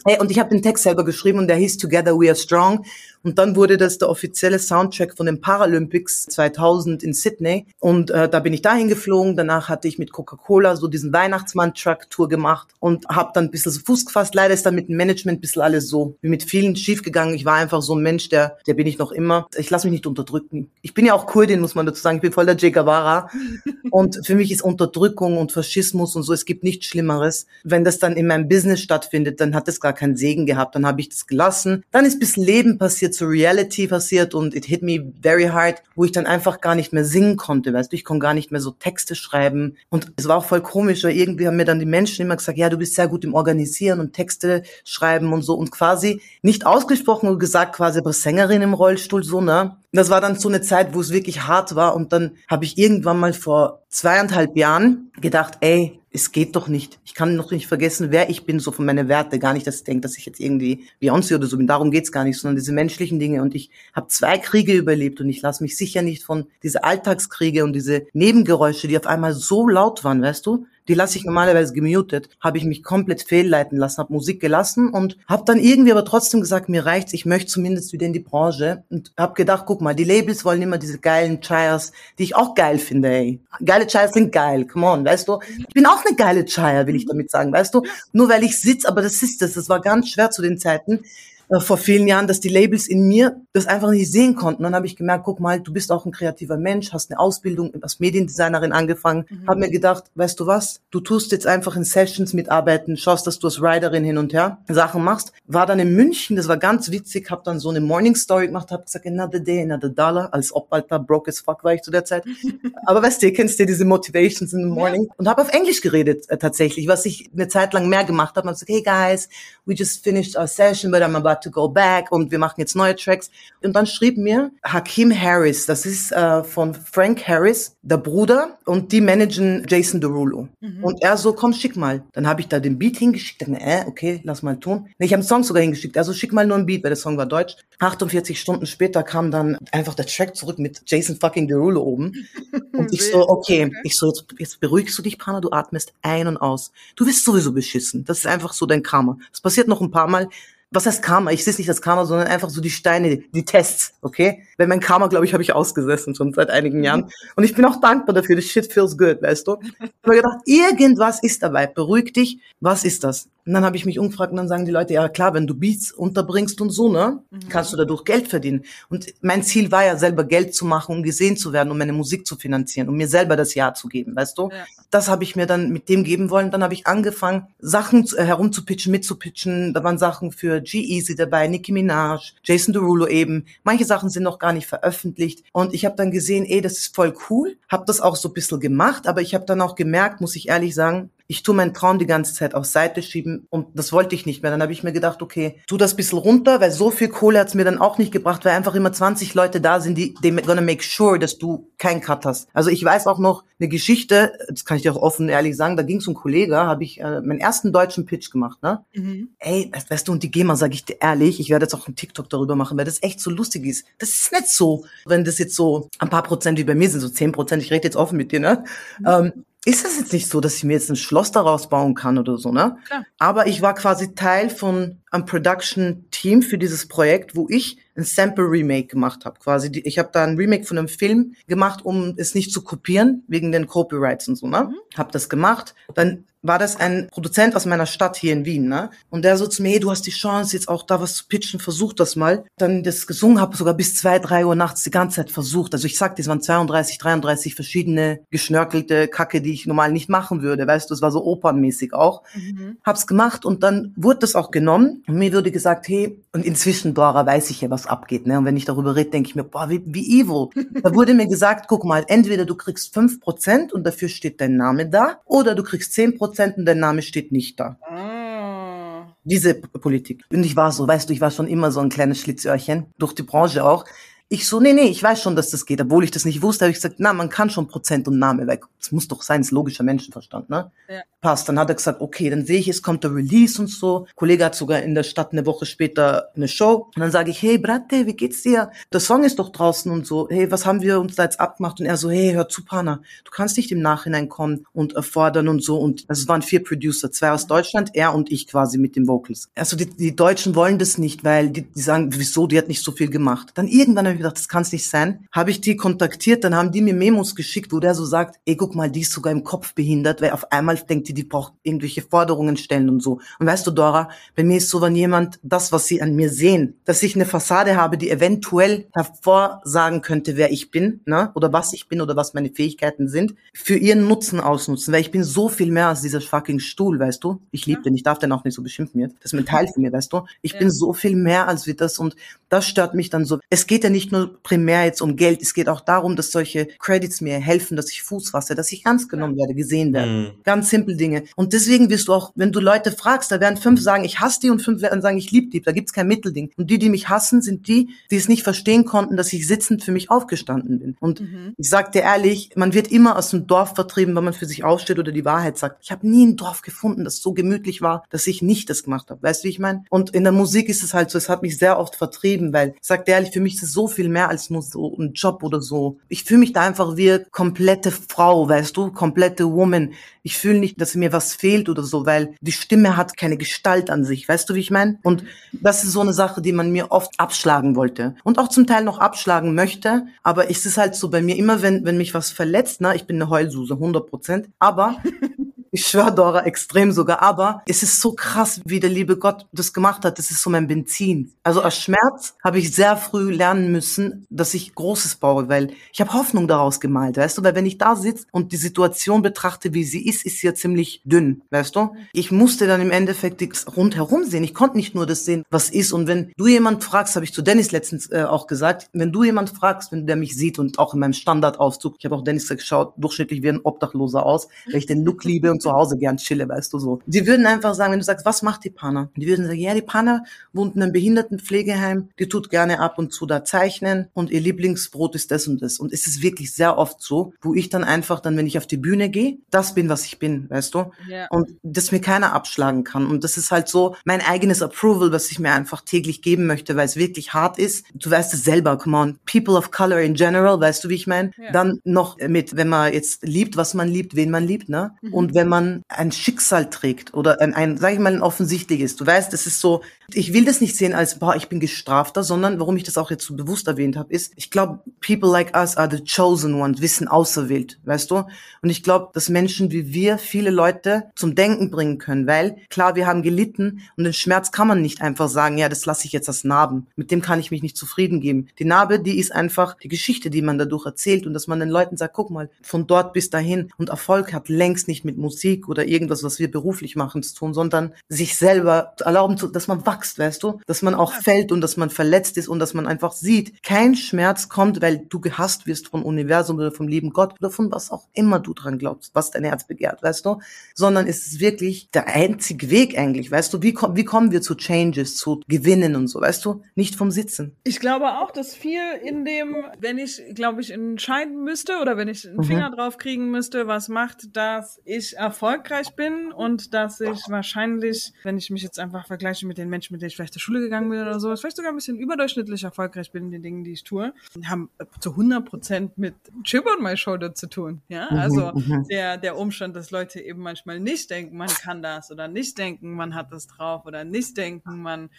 E: Hey, und ich habe den Text selber geschrieben und der hieß Together We Are Strong. Und dann wurde das der offizielle Soundtrack von den Paralympics 2000 in Sydney. Und äh, da bin ich dahin geflogen. Danach hatte ich mit Coca-Cola so diesen Weihnachtsmann-Truck-Tour gemacht und habe dann ein bisschen so Fuß gefasst. Leider ist dann mit dem Management ein bisschen alles so wie mit vielen schiefgegangen. Ich war einfach so ein Mensch, der, der bin ich noch immer. Ich lasse mich nicht unterdrücken. Ich bin ja auch Kurdin, muss man dazu sagen. Ich bin voll der Che Guevara. Und für mich ist Unterdrückung und Faschismus und so, es gibt nichts Schlimmeres. Wenn das dann in meinem Business stattfindet, dann hat es gar keinen Segen gehabt. Dann habe ich das gelassen. Dann ist bis Leben passiert, so Reality passiert und it hit me very hard, wo ich dann einfach gar nicht mehr singen konnte. Weißt du, ich konnte gar nicht mehr so Texte schreiben. Und es war auch voll komisch, weil irgendwie haben mir dann die Menschen immer gesagt, ja, du bist sehr gut im Organisieren und Texte schreiben und so. Und quasi nicht ausgesprochen und gesagt, quasi aber Sängerin im Rollstuhl, so, ne? Das war dann so eine Zeit, wo es wirklich hart war. Und dann habe ich irgendwann mal vor zweieinhalb Jahren gedacht, ey, es geht doch nicht. Ich kann noch nicht vergessen, wer ich bin, so von meinen Werte. Gar nicht, dass ich denke, dass ich jetzt irgendwie Beyoncé oder so bin. Darum geht's gar nicht, sondern diese menschlichen Dinge. Und ich habe zwei Kriege überlebt und ich lasse mich sicher nicht von diese Alltagskriege und diese Nebengeräusche, die auf einmal so laut waren, weißt du? Die lasse ich normalerweise gemutet, habe ich mich komplett fehlleiten lassen, habe Musik gelassen und habe dann irgendwie aber trotzdem gesagt, mir reicht's, ich möchte zumindest wieder in die Branche und habe gedacht, guck mal, die Labels wollen immer diese geilen Chires, die ich auch geil finde, ey. Geile Chires sind geil, come on, weißt du? Ich bin auch eine geile Chire, will ich damit sagen, weißt du? Nur weil ich sitz, aber das ist das, das war ganz schwer zu den Zeiten äh, vor vielen Jahren, dass die Labels in mir das einfach nicht sehen konnten. Dann habe ich gemerkt, guck mal, du bist auch ein kreativer Mensch, hast eine Ausbildung als Mediendesignerin angefangen.
D: Mhm.
E: Hab mir gedacht, weißt du was, du tust jetzt einfach in Sessions mitarbeiten, schaust, dass du als Riderin hin und her Sachen machst. War dann in München, das war ganz witzig, hab dann so eine Morning Story gemacht, hab gesagt, another day, another dollar, als ob, Alter, broke as fuck war ich zu der Zeit. Aber weißt du, kennst du diese Motivations in the morning? Und habe auf Englisch geredet äh, tatsächlich, was ich eine Zeit lang mehr gemacht habe. Hab gesagt, hey guys, we just finished our session, but I'm about to go back und wir machen jetzt neue Tracks. Und dann schrieb mir Hakim Harris, das ist äh, von Frank Harris, der Bruder, und die managen Jason Derulo. Und er so, komm, schick mal. Dann habe ich da den Beat hingeschickt. Dann, äh, okay, lass mal tun. Nee, ich habe einen Song sogar hingeschickt. Also schick mal nur einen Beat, weil der Song war deutsch. 48 Stunden später kam dann einfach der Track zurück mit Jason fucking Derulo oben. Und ich so, okay, ich so, jetzt, jetzt beruhigst du dich, Pana, du atmest ein und aus. Du wirst sowieso beschissen. Das ist einfach so dein Karma. Das passiert noch ein paar Mal. Was heißt Karma? Ich sehe es nicht als Karma, sondern einfach so die Steine, die Tests, okay? Weil mein Karma, glaube ich, habe ich ausgesessen schon seit einigen Jahren. Und ich bin auch dankbar dafür. Das shit feels good, weißt du? Ich habe gedacht, irgendwas ist dabei. Beruhig dich. Was ist das? Und dann habe ich mich umgefragt und dann sagen die Leute, ja klar, wenn du Beats unterbringst und so, ne,
D: Mhm.
E: kannst du dadurch Geld verdienen. Und mein Ziel war ja selber Geld zu machen, um gesehen zu werden, um meine Musik zu finanzieren, um mir selber das Ja zu geben, weißt du?
D: Ja.
E: Das habe ich mir dann mit dem geben wollen. Dann habe ich angefangen, Sachen äh, herumzupitchen, mitzupitchen. Da waren Sachen für G-Eazy dabei, Nicki Minaj, Jason Derulo eben. Manche Sachen sind noch gar nicht veröffentlicht. Und ich habe dann gesehen, ey, das ist voll cool. Habe das auch so ein bisschen gemacht, aber ich habe dann auch gemerkt, muss ich ehrlich sagen, ich tu meinen Traum die ganze Zeit auf Seite schieben und das wollte ich nicht mehr. Dann habe ich mir gedacht, okay, tu das bisschen runter, weil so viel Kohle hat's mir dann auch nicht gebracht, weil einfach immer 20 Leute da sind, die they gonna make sure, dass du keinen Cut hast. Also ich weiß auch noch eine Geschichte, das kann ich dir auch offen und ehrlich sagen, da ging es um Kollege, habe ich äh, meinen ersten deutschen Pitch gemacht, ne?
D: Mhm.
E: Ey, weißt- du, und die GEMA, sage ich dir ehrlich, ich werde jetzt auch einen TikTok darüber machen, weil das echt so lustig ist. Das ist nicht so, wenn das jetzt so ein paar Prozent wie bei mir sind, so 10 Prozent, ich rede jetzt offen mit dir, ne? Ähm, ist das jetzt nicht so, dass ich mir jetzt ein Schloss daraus bauen kann oder so, ne?
D: Klar.
E: Aber ich war quasi Teil von einem Production-Team für dieses Projekt, wo ich ein Sample-Remake gemacht habe. Quasi, die, ich habe da ein Remake von einem Film gemacht, um es nicht zu kopieren, wegen den Copyrights und so, ne? Hab das gemacht. Dann war das ein Produzent aus meiner Stadt hier in Wien, ne? Und der so zu mir, hey, du hast die Chance, jetzt auch da was zu pitchen, versuch das mal. Dann das gesungen, habe sogar bis zwei, drei Uhr nachts die ganze Zeit versucht. Also ich sag, das waren 32, 33 verschiedene geschnörkelte Kacke, die ich normal nicht machen würde. Weißt du, es war so opernmäßig auch.
D: Mhm.
E: Hab's gemacht und dann wurde das auch genommen. Und mir wurde gesagt, hey, und inzwischen, Dora, weiß ich ja, was abgeht. Ne? Und wenn ich darüber rede, denke ich mir, boah, wie, wie evil. Da wurde mir gesagt, guck mal, entweder du kriegst 5% und dafür steht dein Name da, oder du kriegst 10% und dein Name steht nicht da.
D: Ah.
E: Diese Politik. Und ich war so, weißt du, ich war schon immer so ein kleines Schlitzöhrchen, durch die Branche auch. Ich so, nee, nee, ich weiß schon, dass das geht. Obwohl ich das nicht wusste, habe ich gesagt, na, man kann schon Prozent und Name weg. Das muss doch sein, das ist logischer Menschenverstand, ne?
D: Ja.
E: Passt. Dann hat er gesagt, okay, dann sehe ich, es kommt der Release und so. Kollege hat sogar in der Stadt eine Woche später eine Show. Und dann sage ich, hey, Bratte, wie geht's dir? Der Song ist doch draußen und so. Hey, was haben wir uns da jetzt abgemacht? Und er so, hey, hör zu, Pana, du kannst nicht im Nachhinein kommen und erfordern und so. Und also es waren vier Producer, zwei aus Deutschland, er und ich quasi mit den Vocals. Also die, die Deutschen wollen das nicht, weil die, die sagen, wieso, die hat nicht so viel gemacht. Dann irgendwann ich gedacht, das kann's nicht sein. Habe ich die kontaktiert, dann haben die mir Memos geschickt, wo der so sagt, ey, guck mal, die ist sogar im Kopf behindert, weil auf einmal denkt die, die braucht irgendwelche Forderungen stellen und so. Und weißt du, Dora, bei mir ist so, wenn jemand das, was sie an mir sehen, dass ich eine Fassade habe, die eventuell hervorsagen könnte, wer ich bin, ne, oder was ich bin oder was meine Fähigkeiten sind, für ihren Nutzen ausnutzen, weil ich bin so viel mehr als dieser fucking Stuhl, weißt du? Ich liebe den, ich darf den auch nicht so beschimpfen jetzt. Das ist ein Teil von mir, weißt du? Ich bin so viel mehr als wie das und das stört mich dann so. Es geht ja nicht nur primär jetzt um Geld, es geht auch darum, dass solche Credits mir helfen, dass ich Fuß fasse, dass ich ernst genommen werde, gesehen werde.
F: Mhm.
E: Ganz simpel Dinge. Und deswegen wirst du auch, wenn du Leute fragst, da werden fünf sagen, ich hasse die und fünf werden sagen, ich liebe die. Da gibt's kein Mittelding. Und die, die mich hassen, sind die, die es nicht verstehen konnten, dass ich sitzend für mich aufgestanden bin. Und ich sag dir ehrlich, man wird immer aus dem Dorf vertrieben, wenn man für sich aufsteht oder die Wahrheit sagt. Ich habe nie ein Dorf gefunden, das so gemütlich war, dass ich nicht das gemacht habe. Weißt du, wie ich meine? Und in der Musik ist es halt so, es hat mich sehr oft vertrieben, weil, ich sag dir ehrlich, für mich ist es so viel mehr als nur so ein Job oder so. Ich fühle mich da einfach wie komplette Frau, weißt du, komplette Woman. Ich fühle nicht, dass mir was fehlt oder so, weil die Stimme hat keine Gestalt an sich. Weißt du, wie ich meine? Und das ist so eine Sache, die man mir oft abschlagen wollte und auch zum Teil noch abschlagen möchte. Aber es ist halt so bei mir immer, wenn, wenn mich was verletzt, ne, ich bin eine Heulsuse, 100 Prozent. Aber ich schwöre, Dora, extrem sogar. Aber es ist so krass, wie der liebe Gott das gemacht hat. Das ist so mein Benzin. Also aus Schmerz habe ich sehr früh lernen müssen, dass ich Großes baue, weil ich habe Hoffnung daraus gemalt, weißt du? Weil wenn ich da sitze und die Situation betrachte, wie sie ist, ist sie ja ziemlich dünn, weißt du? Ich musste dann im Endeffekt die rundherum sehen. Ich konnte nicht nur das sehen, was ist. Und wenn du jemand fragst, habe ich zu Dennis letztens äh, auch gesagt, wenn du jemand fragst, wenn der mich sieht und auch in meinem Standardaufzug, ich habe auch Dennis geschaut, durchschnittlich wie ein Obdachloser aus, weil ich den Look liebe zu Hause gern chille, weißt du so. Die würden einfach sagen, wenn du sagst, was macht die Panna? Die würden sagen, ja, die Panna wohnt in einem Behindertenpflegeheim, die tut gerne ab und zu da zeichnen und ihr Lieblingsbrot ist das und das. Und es ist wirklich sehr oft so, wo ich dann einfach dann, wenn ich auf die Bühne gehe, das bin, was ich bin, weißt du?
D: Ja.
E: Und das mir keiner abschlagen kann. Und das ist halt so mein eigenes Approval, was ich mir einfach täglich geben möchte, weil es wirklich hart ist. Du weißt es selber, come on. People of color in general, weißt du, wie ich meine?
D: Ja.
E: Dann noch mit, wenn man jetzt liebt, was man liebt, wen man liebt, ne? Und wenn man ein Schicksal trägt oder ein, ein sag ich mal, ein offensichtliches. Du weißt, es ist so, ich will das nicht sehen als, boah, ich bin gestrafter, sondern warum ich das auch jetzt so bewusst erwähnt habe, ist, ich glaube, people like us are the chosen ones, wissen auserwählt, weißt du? Und ich glaube, dass Menschen wie wir viele Leute zum Denken bringen können, weil klar, wir haben gelitten und den Schmerz kann man nicht einfach sagen, ja, das lasse ich jetzt als Narben. Mit dem kann ich mich nicht zufrieden geben. Die Narbe, die ist einfach die Geschichte, die man dadurch erzählt und dass man den Leuten sagt, guck mal, von dort bis dahin und Erfolg hat längst nicht mit Musik oder irgendwas, was wir beruflich machen, zu tun, sondern sich selber erlauben, zu, dass man wächst, weißt du? Dass man auch fällt und dass man verletzt ist und dass man einfach sieht, kein Schmerz kommt, weil du gehasst wirst vom Universum oder vom lieben Gott oder von was auch immer du dran glaubst, was dein Herz begehrt, weißt du? Sondern es ist wirklich der einzige Weg eigentlich, weißt du? Wie, wie kommen wir zu Changes, zu Gewinnen und so, weißt du? Nicht vom Sitzen.
D: Ich glaube auch, dass viel in dem, wenn ich, glaube ich, entscheiden müsste oder wenn ich einen Finger mhm. drauf kriegen müsste, was macht, dass ich erfolgreich bin und dass ich wahrscheinlich, wenn ich mich jetzt einfach vergleiche mit den Menschen, mit denen ich vielleicht zur Schule gegangen bin oder so, vielleicht sogar ein bisschen überdurchschnittlich erfolgreich bin in den Dingen, die ich tue, haben zu 100 Prozent mit Chip on my shoulder zu tun. Ja, mhm, also mhm. der, der Umstand, dass Leute eben manchmal nicht denken, man kann das oder nicht denken, man hat das drauf oder nicht denken, man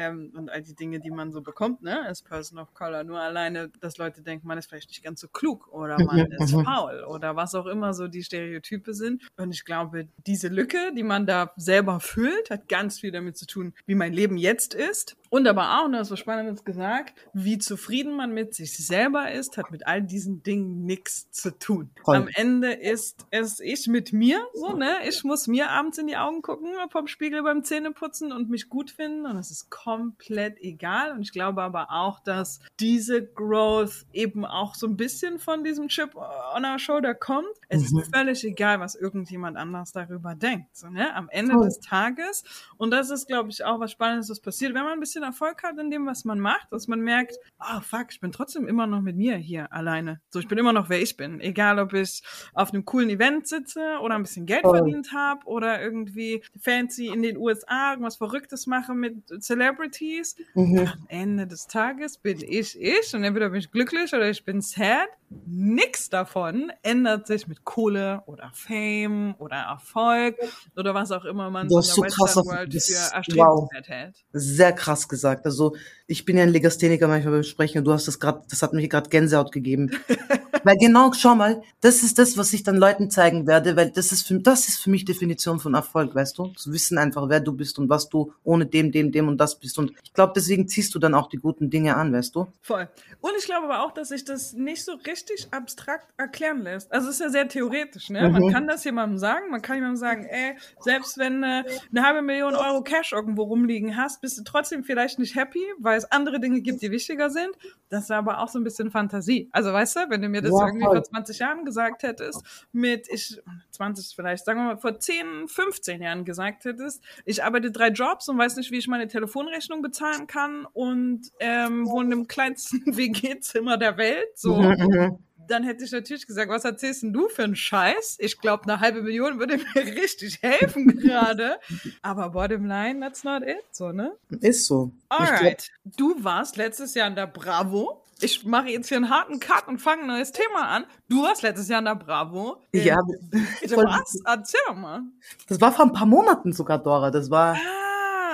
D: ähm, und all die Dinge, die man so bekommt, ne, als Person of Color. Nur alleine, dass Leute denken, man ist vielleicht nicht ganz so klug oder man ist faul oder was auch immer so die Stereotype sind. Und ich glaube, diese Lücke, die man da selber füllt, hat ganz viel damit zu tun, wie mein Leben jetzt ist und aber auch, und das war Spannendes gesagt, wie zufrieden man mit sich selber ist, hat mit all diesen Dingen nichts zu tun. Voll. Am Ende ist es ich mit mir, so, ne? Ich muss mir abends in die Augen gucken vom Spiegel beim Zähneputzen und mich gut finden und es ist komplett egal. Und ich glaube aber auch, dass diese Growth eben auch so ein bisschen von diesem Chip on our shoulder kommt. Es mhm. ist völlig egal, was irgendjemand anders darüber denkt, so, ne? Am Ende Voll. des Tages. Und das ist, glaube ich, auch was Spannendes, was passiert, wenn man ein bisschen bisschen Erfolg hat in dem, was man macht, dass man merkt, oh fuck, ich bin trotzdem immer noch mit mir hier alleine. So, ich bin immer noch, wer ich bin. Egal, ob ich auf einem coolen Event sitze oder ein bisschen Geld oh. verdient habe oder irgendwie fancy in den USA irgendwas Verrücktes mache mit Celebrities. Mhm. Am Ende des Tages bin ich ich und entweder bin ich glücklich oder ich bin sad. Nix davon ändert sich mit Kohle oder Fame oder Erfolg oder was auch immer man
E: in der so Western World für erstrebenswert wow. hält. Sehr krass gesagt. Also ich bin ja ein Legastheniker manchmal beim Sprechen und du hast das gerade, das hat mir gerade Gänsehaut gegeben. weil genau, schau mal, das ist das, was ich dann Leuten zeigen werde, weil das ist für, das ist für mich Definition von Erfolg, weißt du? Zu wissen einfach, wer du bist und was du ohne dem, dem, dem und das bist. Und ich glaube, deswegen ziehst du dann auch die guten Dinge an, weißt du?
D: Voll. Und ich glaube aber auch, dass sich das nicht so richtig abstrakt erklären lässt. Also es ist ja sehr theoretisch, ne? Mhm. Man kann das jemandem sagen, man kann jemandem sagen, ey, selbst wenn äh, eine halbe Million Euro Cash irgendwo rumliegen hast, bist du trotzdem vielleicht nicht happy, weil es andere Dinge gibt, die wichtiger sind. Das ist aber auch so ein bisschen Fantasie. Also weißt du, wenn du mir das ja, irgendwie voll. vor 20 Jahren gesagt hättest, mit ich 20 vielleicht, sagen wir mal vor 10, 15 Jahren gesagt hättest, ich arbeite drei Jobs und weiß nicht, wie ich meine Telefonrechnung bezahlen kann und ähm, wohne im kleinsten WG-Zimmer der Welt, so. Dann hätte ich natürlich gesagt, was erzählst denn du für einen Scheiß? Ich glaube, eine halbe Million würde mir richtig helfen gerade. Aber bottom line, that's not it, so, ne?
E: Ist so.
D: Alright. Du warst letztes Jahr in der Bravo. Ich mache jetzt hier einen harten Cut und fange ein neues Thema an. Du warst letztes Jahr in der Bravo.
E: Ja.
D: Bitte was? Erzähl doch mal.
E: Das war vor ein paar Monaten sogar, Dora. Das war.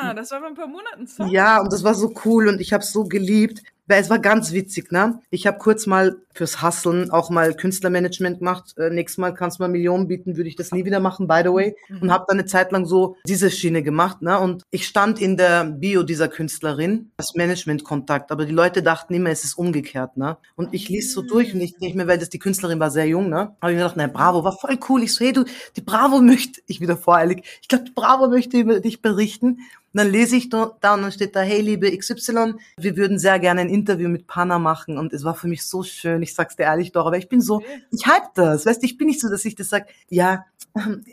D: Ah, das war vor ein paar Monaten.
E: Sorry. Ja, und das war so cool und ich habe es so geliebt. Weil es war ganz witzig, ne? Ich habe kurz mal fürs Hustlen auch mal Künstlermanagement gemacht. Äh, nächstes Mal kannst du mal Millionen bieten, würde ich das nie wieder machen, by the way. Mhm. Und habe dann eine Zeit lang so diese Schiene gemacht, ne? Und ich stand in der Bio dieser Künstlerin, das Management-Kontakt, aber die Leute dachten immer, es ist umgekehrt, ne? Und ich ließ so durch und ich denke mir, weil das die Künstlerin war sehr jung, ne? Habe ich mir gedacht, na Bravo, war voll cool. Ich so, hey du, die Bravo möchte, ich wieder voreilig, ich glaube, die Bravo möchte über dich berichten. Dann lese ich da, und dann steht da, hey liebe XY, wir würden sehr gerne ein Interview mit Panna machen und es war für mich so schön, ich sag's dir ehrlich doch, aber ich bin so, ich hype das, weißt du, ich bin nicht so, dass ich das sag, ja,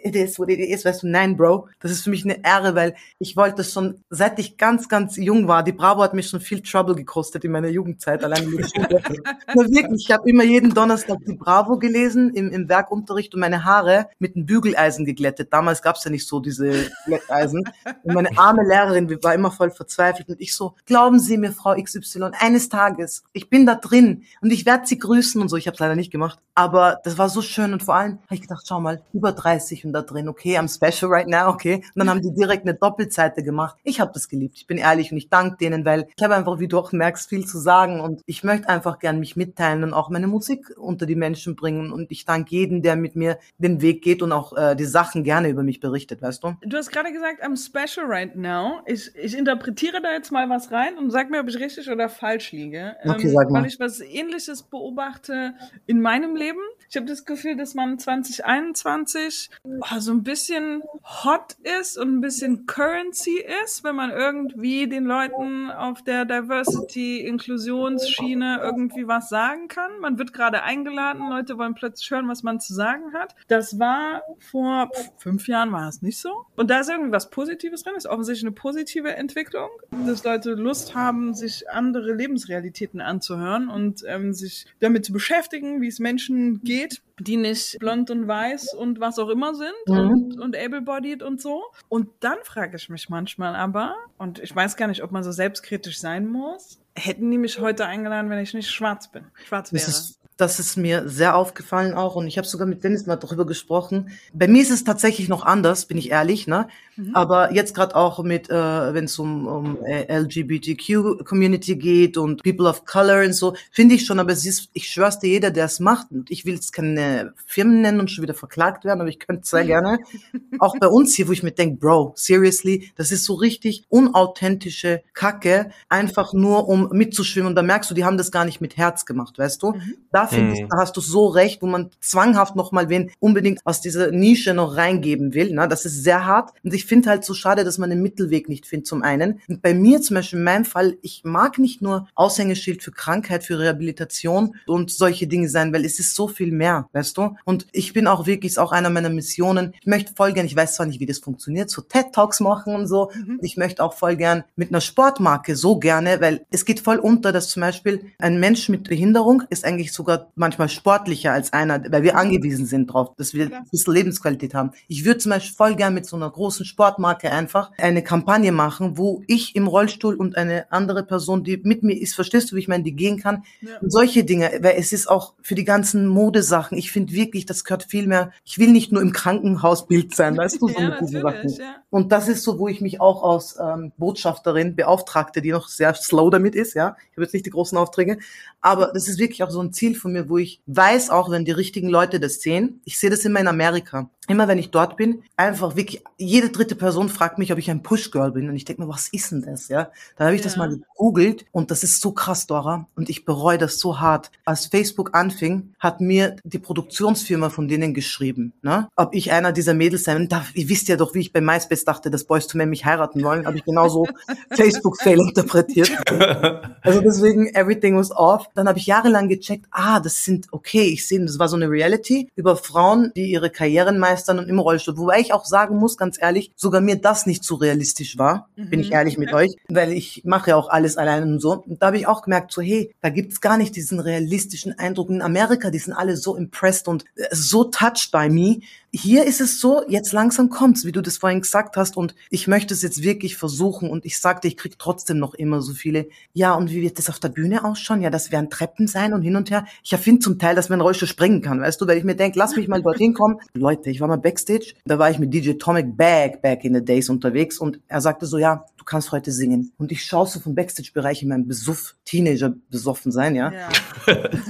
E: it is what it is, weißt du, nein, Bro, das ist für mich eine Ehre, weil ich wollte das schon, seit ich ganz, ganz jung war, die Bravo hat mich schon viel Trouble gekostet in meiner Jugendzeit, allein in der Schule. wirklich, ich habe immer jeden Donnerstag die Bravo gelesen im, im Werkunterricht und meine Haare mit einem Bügeleisen geglättet. Damals gab's ja nicht so diese Glätteisen und meine Arme Lehrerin, wir war immer voll verzweifelt und ich so, glauben Sie mir, Frau XY, eines Tages, ich bin da drin und ich werde Sie grüßen und so. Ich habe es leider nicht gemacht, aber das war so schön und vor allem habe ich gedacht, schau mal, über 30 und da drin, okay, I'm special right now, okay. Und dann haben die direkt eine Doppelseite gemacht. Ich habe das geliebt, ich bin ehrlich und ich danke denen, weil ich habe einfach, wie du auch merkst, viel zu sagen und ich möchte einfach gern mich mitteilen und auch meine Musik unter die Menschen bringen und ich danke jedem, der mit mir den Weg geht und auch äh, die Sachen gerne über mich berichtet, weißt du?
D: Du hast gerade gesagt, I'm special right now. Ich, ich interpretiere da jetzt mal was rein und sag mir, ob ich richtig oder falsch liege.
E: Okay, sag mal.
D: Weil ich was ähnliches beobachte in meinem Leben. Ich habe das Gefühl, dass man 2021 oh, so ein bisschen hot ist und ein bisschen Currency ist, wenn man irgendwie den Leuten auf der Diversity-Inklusionsschiene irgendwie was sagen kann. Man wird gerade eingeladen, Leute wollen plötzlich hören, was man zu sagen hat. Das war vor pff, fünf Jahren war es nicht so. Und da ist irgendwie was Positives drin, ist offensichtlich eine positive Entwicklung, dass Leute Lust haben, sich andere Lebensrealitäten anzuhören und ähm, sich damit zu beschäftigen, wie es Menschen geht, die nicht blond und weiß und was auch immer sind
E: Mhm.
D: und, und able-bodied und so. Und dann frage ich mich manchmal aber, und ich weiß gar nicht, ob man so selbstkritisch sein muss, hätten die mich heute eingeladen, wenn ich nicht schwarz bin, schwarz wäre.
E: Das ist, das ist mir sehr aufgefallen auch und ich habe sogar mit Dennis mal darüber gesprochen. Bei mir ist es tatsächlich noch anders, bin ich ehrlich, ne? Aber jetzt gerade auch mit, äh, wenn es um, um äh, LGBTQ-Community geht und People of Color und so, finde ich schon, aber es ist, ich schwör's dir, jeder, der es macht, und ich will jetzt keine Firmen nennen und schon wieder verklagt werden, aber ich könnte sehr gerne, auch bei uns hier, wo ich mir denke, Bro, seriously, das ist so richtig unauthentische Kacke, einfach nur um mitzuschwimmen und da merkst du, die haben das gar nicht mit Herz gemacht, weißt du? Da finde ich,
F: Mhm.
E: da hast du so recht, wo man zwanghaft nochmal wen unbedingt aus dieser Nische noch reingeben will, ne? das ist sehr hart und ich finde halt so schade, dass man den Mittelweg nicht findet zum einen und bei mir zum Beispiel in meinem Fall, ich mag nicht nur Aushängeschild für Krankheit, für Rehabilitation und solche Dinge sein, weil es ist so viel mehr, weißt du? Und ich bin auch wirklich, ist auch einer meiner Missionen, ich möchte voll gern, ich weiß zwar nicht, wie das funktioniert, so TED-Talks machen und so, und ich möchte auch voll gern mit einer Sportmarke so gerne, weil es geht voll unter, dass zum Beispiel ein Mensch mit Behinderung ist eigentlich sogar manchmal sportlicher als einer, weil wir angewiesen sind drauf, dass wir ein bisschen Lebensqualität haben. Ich würde zum Beispiel voll gern mit so einer großen Sportmarke einfach eine Kampagne machen, wo ich im Rollstuhl und eine andere Person, die mit mir ist, verstehst du, wie ich meine, die gehen kann,
D: Ja.
E: und solche Dinge, weil es ist auch für die ganzen Modesachen, ich finde wirklich, das gehört viel mehr, ich will nicht nur im Krankenhausbild sein, weißt du, so
D: Ja,
E: mit diesen
D: natürlich,
E: Sachen.
D: ja.
E: Und das ist so, wo ich mich auch als ähm, Botschafterin beauftragte, die noch sehr slow damit ist, ja. Ich habe jetzt nicht die großen Aufträge, aber das ist wirklich auch so ein Ziel von mir, wo ich weiß auch, wenn die richtigen Leute das sehen, ich sehe das immer in Amerika. Immer wenn ich dort bin, einfach wirklich, jede dritte Person fragt mich, ob ich ein Push-Girl bin. Und ich denke mir, was ist denn das, ja? Dann habe ich das
D: Ja.
E: mal gegoogelt und das ist so krass, Dora. Und ich bereue das so hart. Als Facebook anfing, hat mir die Produktionsfirma von denen geschrieben, ne? ob ich einer dieser Mädels sein darf. Ihr wisst ja doch, wie ich bei MySpace dachte, dass Boys to Men mich heiraten wollen. Habe ich genauso Facebook-Fail interpretiert. Also deswegen, everything was off. Dann habe ich jahrelang gecheckt, ah, das sind, okay, ich sehe, das war so eine Reality über Frauen, die ihre Karrieren meistern und im Rollstuhl. Wobei ich auch sagen muss, ganz ehrlich, sogar mir das nicht so realistisch war, bin ich ehrlich mit euch, weil ich mache ja auch alles allein und so. Und da habe ich auch gemerkt, so hey, da gibt's gar nicht diesen realistischen Eindruck. In Amerika, die sind alle so impressed und äh, so touched by me. Hier ist es so, jetzt langsam kommt's, wie du das vorhin gesagt hast und ich möchte es jetzt wirklich versuchen und ich sagte, ich krieg trotzdem noch immer so viele. Ja, und wie wird das auf der Bühne ausschauen? Ja, das werden Treppen sein und hin und her. Ich erfinde zum Teil, dass man Rollstuhl springen kann, weißt du, weil ich mir denke, lass mich mal dorthin kommen. Leute, ich war mal Backstage, da war ich mit DJ Tomic Back, back in the days unterwegs und er sagte so, ja, du kannst heute singen. Und ich schaue so vom Backstage-Bereich in meinem Besuff, Teenager besoffen sein, ja.
D: Ja.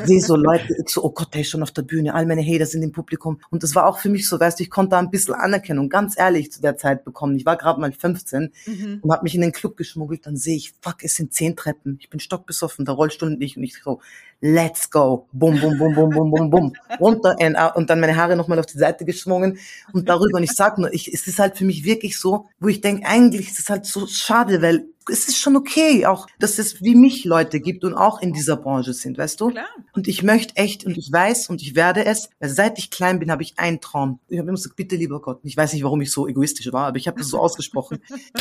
E: sehe so Leute, ich so, oh Gott, der ist schon auf der Bühne, all meine Haters sind im Publikum. Und das war auch für mich so, weißt du, ich konnte da ein bisschen Anerkennung, ganz ehrlich, zu der Zeit bekommen. Ich war gerade mal 15 und habe mich in den Club geschmuggelt. Dann sehe ich, fuck, es sind zehn Treppen. Ich bin stockbesoffen, der Rollstuhl und ich. Und ich so, let's go. Bum, bum, bum, bum, bum, bum, bum. Runter and, out. und dann meine Haare nochmal auf die Seite geschwungen und darüber. Und ich sag nur, ich, es ist halt für mich wirklich so, wo ich denke, eigentlich ist es halt so schade, weil es ist schon okay, auch, dass es wie mich Leute gibt und auch in dieser Branche sind, weißt du?
D: Klar.
E: Und ich möchte echt, und ich weiß, und ich werde es, weil seit ich klein bin, habe ich einen Traum. Ich habe immer gesagt, bitte lieber Gott. Ich weiß nicht, warum ich so egoistisch war, aber ich habe das so ausgesprochen.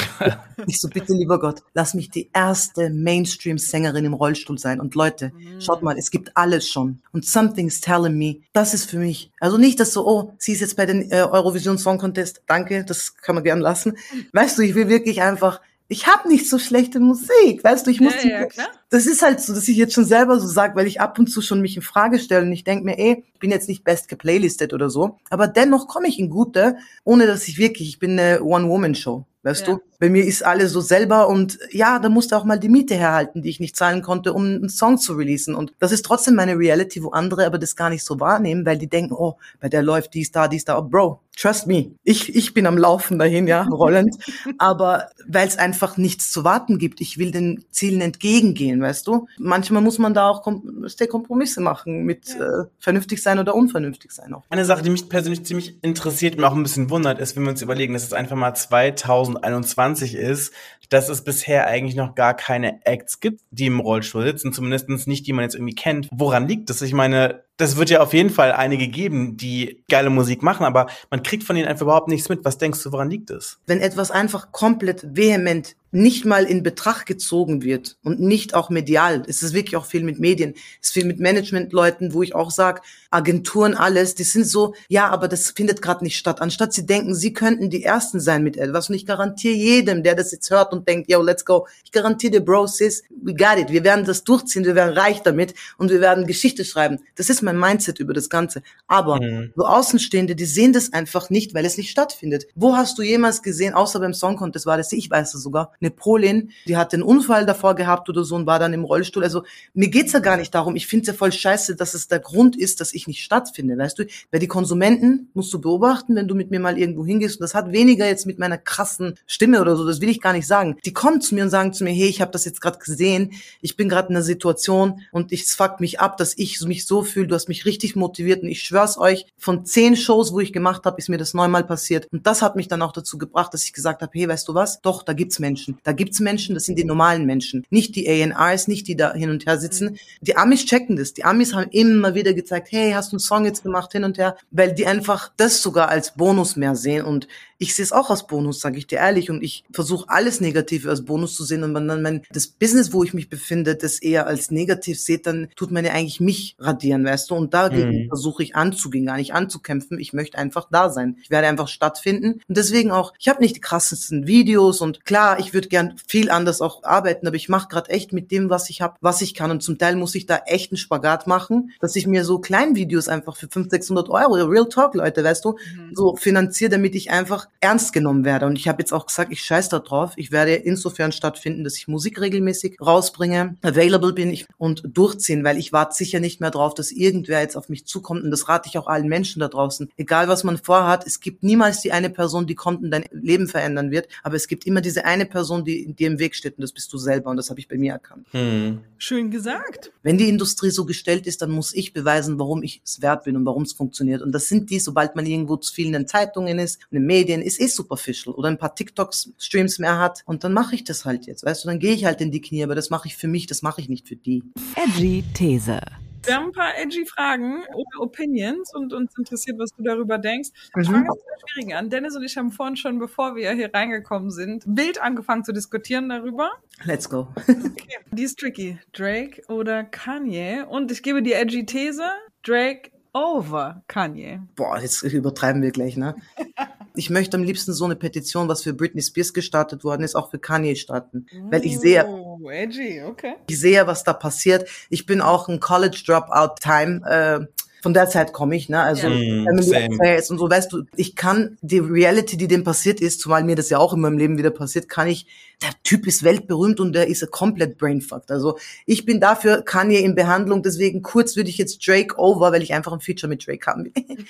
E: ich so, bitte lieber Gott, lass mich die erste Mainstream-Sängerin im Rollstuhl sein. Und Leute, schaut mal, es gibt alles schon. Und something's telling me, das ist für mich. Also nicht, dass so, oh, sie ist jetzt bei den äh, Eurovision Song Contest. Danke, das kann man gern lassen. Weißt du, ich will wirklich einfach ich habe nicht so schlechte Musik, weißt du, ich muss
D: Ja,
E: die-
D: ja,
E: das ist halt so, dass ich jetzt schon selber so sage, weil ich ab und zu schon mich in Frage stelle und ich denke mir, ey, ich bin jetzt nicht best geplaylistet oder so, aber dennoch komme ich in gute, ohne dass ich wirklich, ich bin eine One-Woman-Show. Weißt
D: Ja.
E: du, bei mir ist alles so selber und ja, da musste auch mal die Miete herhalten, die ich nicht zahlen konnte, um einen Song zu releasen. Und das ist trotzdem meine Reality, wo andere aber das gar nicht so wahrnehmen, weil die denken, oh, bei der läuft dies da, dies da. Oh, Bro, trust me, ich, ich bin am Laufen dahin, ja, rollend. aber weil es einfach nichts zu warten gibt, ich will den Zielen entgegengehen, weißt du. Manchmal muss man da auch Kom Kompromisse machen mit äh, vernünftig sein oder unvernünftig sein auch.
F: Eine Sache, die mich persönlich ziemlich interessiert und mir auch ein bisschen wundert, ist, wenn wir uns überlegen, dass es einfach mal 2021 ist, dass es bisher eigentlich noch gar keine Acts gibt, die im Rollstuhl sitzen, zumindest nicht, die man jetzt irgendwie kennt. Woran liegt das? Ich meine, das wird ja auf jeden Fall einige geben, die geile Musik machen, aber man kriegt von denen einfach überhaupt nichts mit. Was denkst du, woran liegt es?
E: wenn etwas einfach komplett vehement nicht mal in Betracht gezogen wird und nicht auch medial, es ist wirklich auch viel mit Medien, es ist viel mit Managementleuten, wo ich auch sage, Agenturen, alles, die sind so, ja, aber das findet gerade nicht statt. Anstatt sie denken, sie könnten die Ersten sein mit etwas und ich garantiere jedem, der das jetzt hört und denkt, yo, let's go, ich garantiere dir, Bro, sis, we got it, wir werden das durchziehen, wir werden reich damit und wir werden Geschichte schreiben. Das ist mein Mindset über das Ganze. Aber so Außenstehende, die sehen das einfach nicht, weil es nicht stattfindet. Wo hast du jemals gesehen, außer beim Song Contest war das, ich weiß es sogar, eine Polin, die hat einen Unfall davor gehabt oder so und war dann im Rollstuhl. Also mir geht's ja gar nicht darum. Ich finde ja voll scheiße, dass es der Grund ist, dass ich nicht stattfinde, weißt du? Weil die Konsumenten musst du beobachten, wenn du mit mir mal irgendwo hingehst. Und das hat weniger jetzt mit meiner krassen Stimme oder so, das will ich gar nicht sagen. Die kommen zu mir und sagen zu mir, hey, ich habe das jetzt gerade gesehen, ich bin gerade in einer Situation und ich es fuckt mich ab, dass ich mich so fühle, du hast mich richtig motiviert und ich schwör's euch, von zehn Shows, wo ich gemacht habe, ist mir das neunmal passiert. Und das hat mich dann auch dazu gebracht, dass ich gesagt habe, hey, weißt du was? Doch, da gibt's Menschen. Da gibt's Menschen, das sind die normalen Menschen. Nicht die A&Rs, nicht die da hin und her sitzen. Die Amis checken das. Die Amis haben immer wieder gezeigt, hey, hast du einen Song jetzt gemacht, hin und her, weil die einfach das sogar als Bonus mehr sehen und ich sehe es auch als Bonus, sage ich dir ehrlich, und ich versuche alles Negative als Bonus zu sehen. Und wenn dann mein das Business, wo ich mich befinde, das eher als negativ seht, dann tut man ja eigentlich mich radieren, weißt du? Und dagegen
F: Mhm.
E: versuche ich anzugehen, gar nicht anzukämpfen. Ich möchte einfach da sein. Ich werde einfach stattfinden. Und deswegen auch, ich habe nicht die krassesten Videos und klar, ich würde gern viel anders auch arbeiten, aber ich mache gerade echt mit dem, was ich habe, was ich kann. Und zum Teil muss ich da echt einen Spagat machen, dass ich mir so Kleinvideos einfach für 500, 600 Euro, Real Talk, Leute, weißt du, so finanziere, damit ich einfach ernst genommen werde. Und ich habe jetzt auch gesagt, ich scheiß da drauf. Ich werde insofern stattfinden, dass ich Musik regelmäßig rausbringe, available bin ich und durchziehen, weil ich warte sicher nicht mehr drauf, dass irgendwer jetzt auf mich zukommt. Und das rate ich auch allen Menschen da draußen. Egal, was man vorhat, es gibt niemals die eine Person, die kommt und dein Leben verändern wird. Aber es gibt immer diese eine Person, die dir im Weg steht. Und das bist du selber. Und das habe ich bei mir erkannt.
F: Hm.
D: Schön gesagt.
E: Wenn die Industrie so gestellt ist, dann muss ich beweisen, warum ich es wert bin und warum es funktioniert. Und das sind die, sobald man irgendwo zu viel in den Zeitungen ist, in den Medien, ist eh superficial oder ein paar TikToks-Streams mehr hat. Und dann mache ich das halt jetzt, weißt du, dann gehe ich halt in die Knie, aber das mache ich für mich, das mache ich nicht für die.
B: Edgy These.
D: Wir haben ein paar edgy Fragen oder Opinions und uns interessiert, was du darüber denkst. Ich fange jetzt mit schwierigen an. Dennis und ich haben vorhin schon, bevor wir hier reingekommen sind, wild angefangen zu diskutieren darüber.
E: Let's go.
D: Okay. Die ist tricky. Drake oder Kanye? Und ich gebe die edgy These. Drake over Kanye.
E: Boah, jetzt übertreiben wir gleich, ne? Ich möchte am liebsten so eine Petition, was für Britney Spears gestartet worden ist, auch für Kanye starten. Weil ich sehe,
D: Oh, edgy, okay.
E: ich sehe, was da passiert. Ich bin auch ein College Dropout Time. Äh, von der Zeit komme ich, ne? Also. Family
F: Mm.
E: Affairs und so, weißt du, ich kann die Reality, die dem passiert ist, zumal mir das ja auch in meinem Leben wieder passiert, kann ich, der Typ ist weltberühmt und der ist komplett brainfucked. Also ich bin dafür Kanye in Behandlung, deswegen kurz würde ich jetzt Drake over, weil ich einfach ein Feature mit Drake haben will.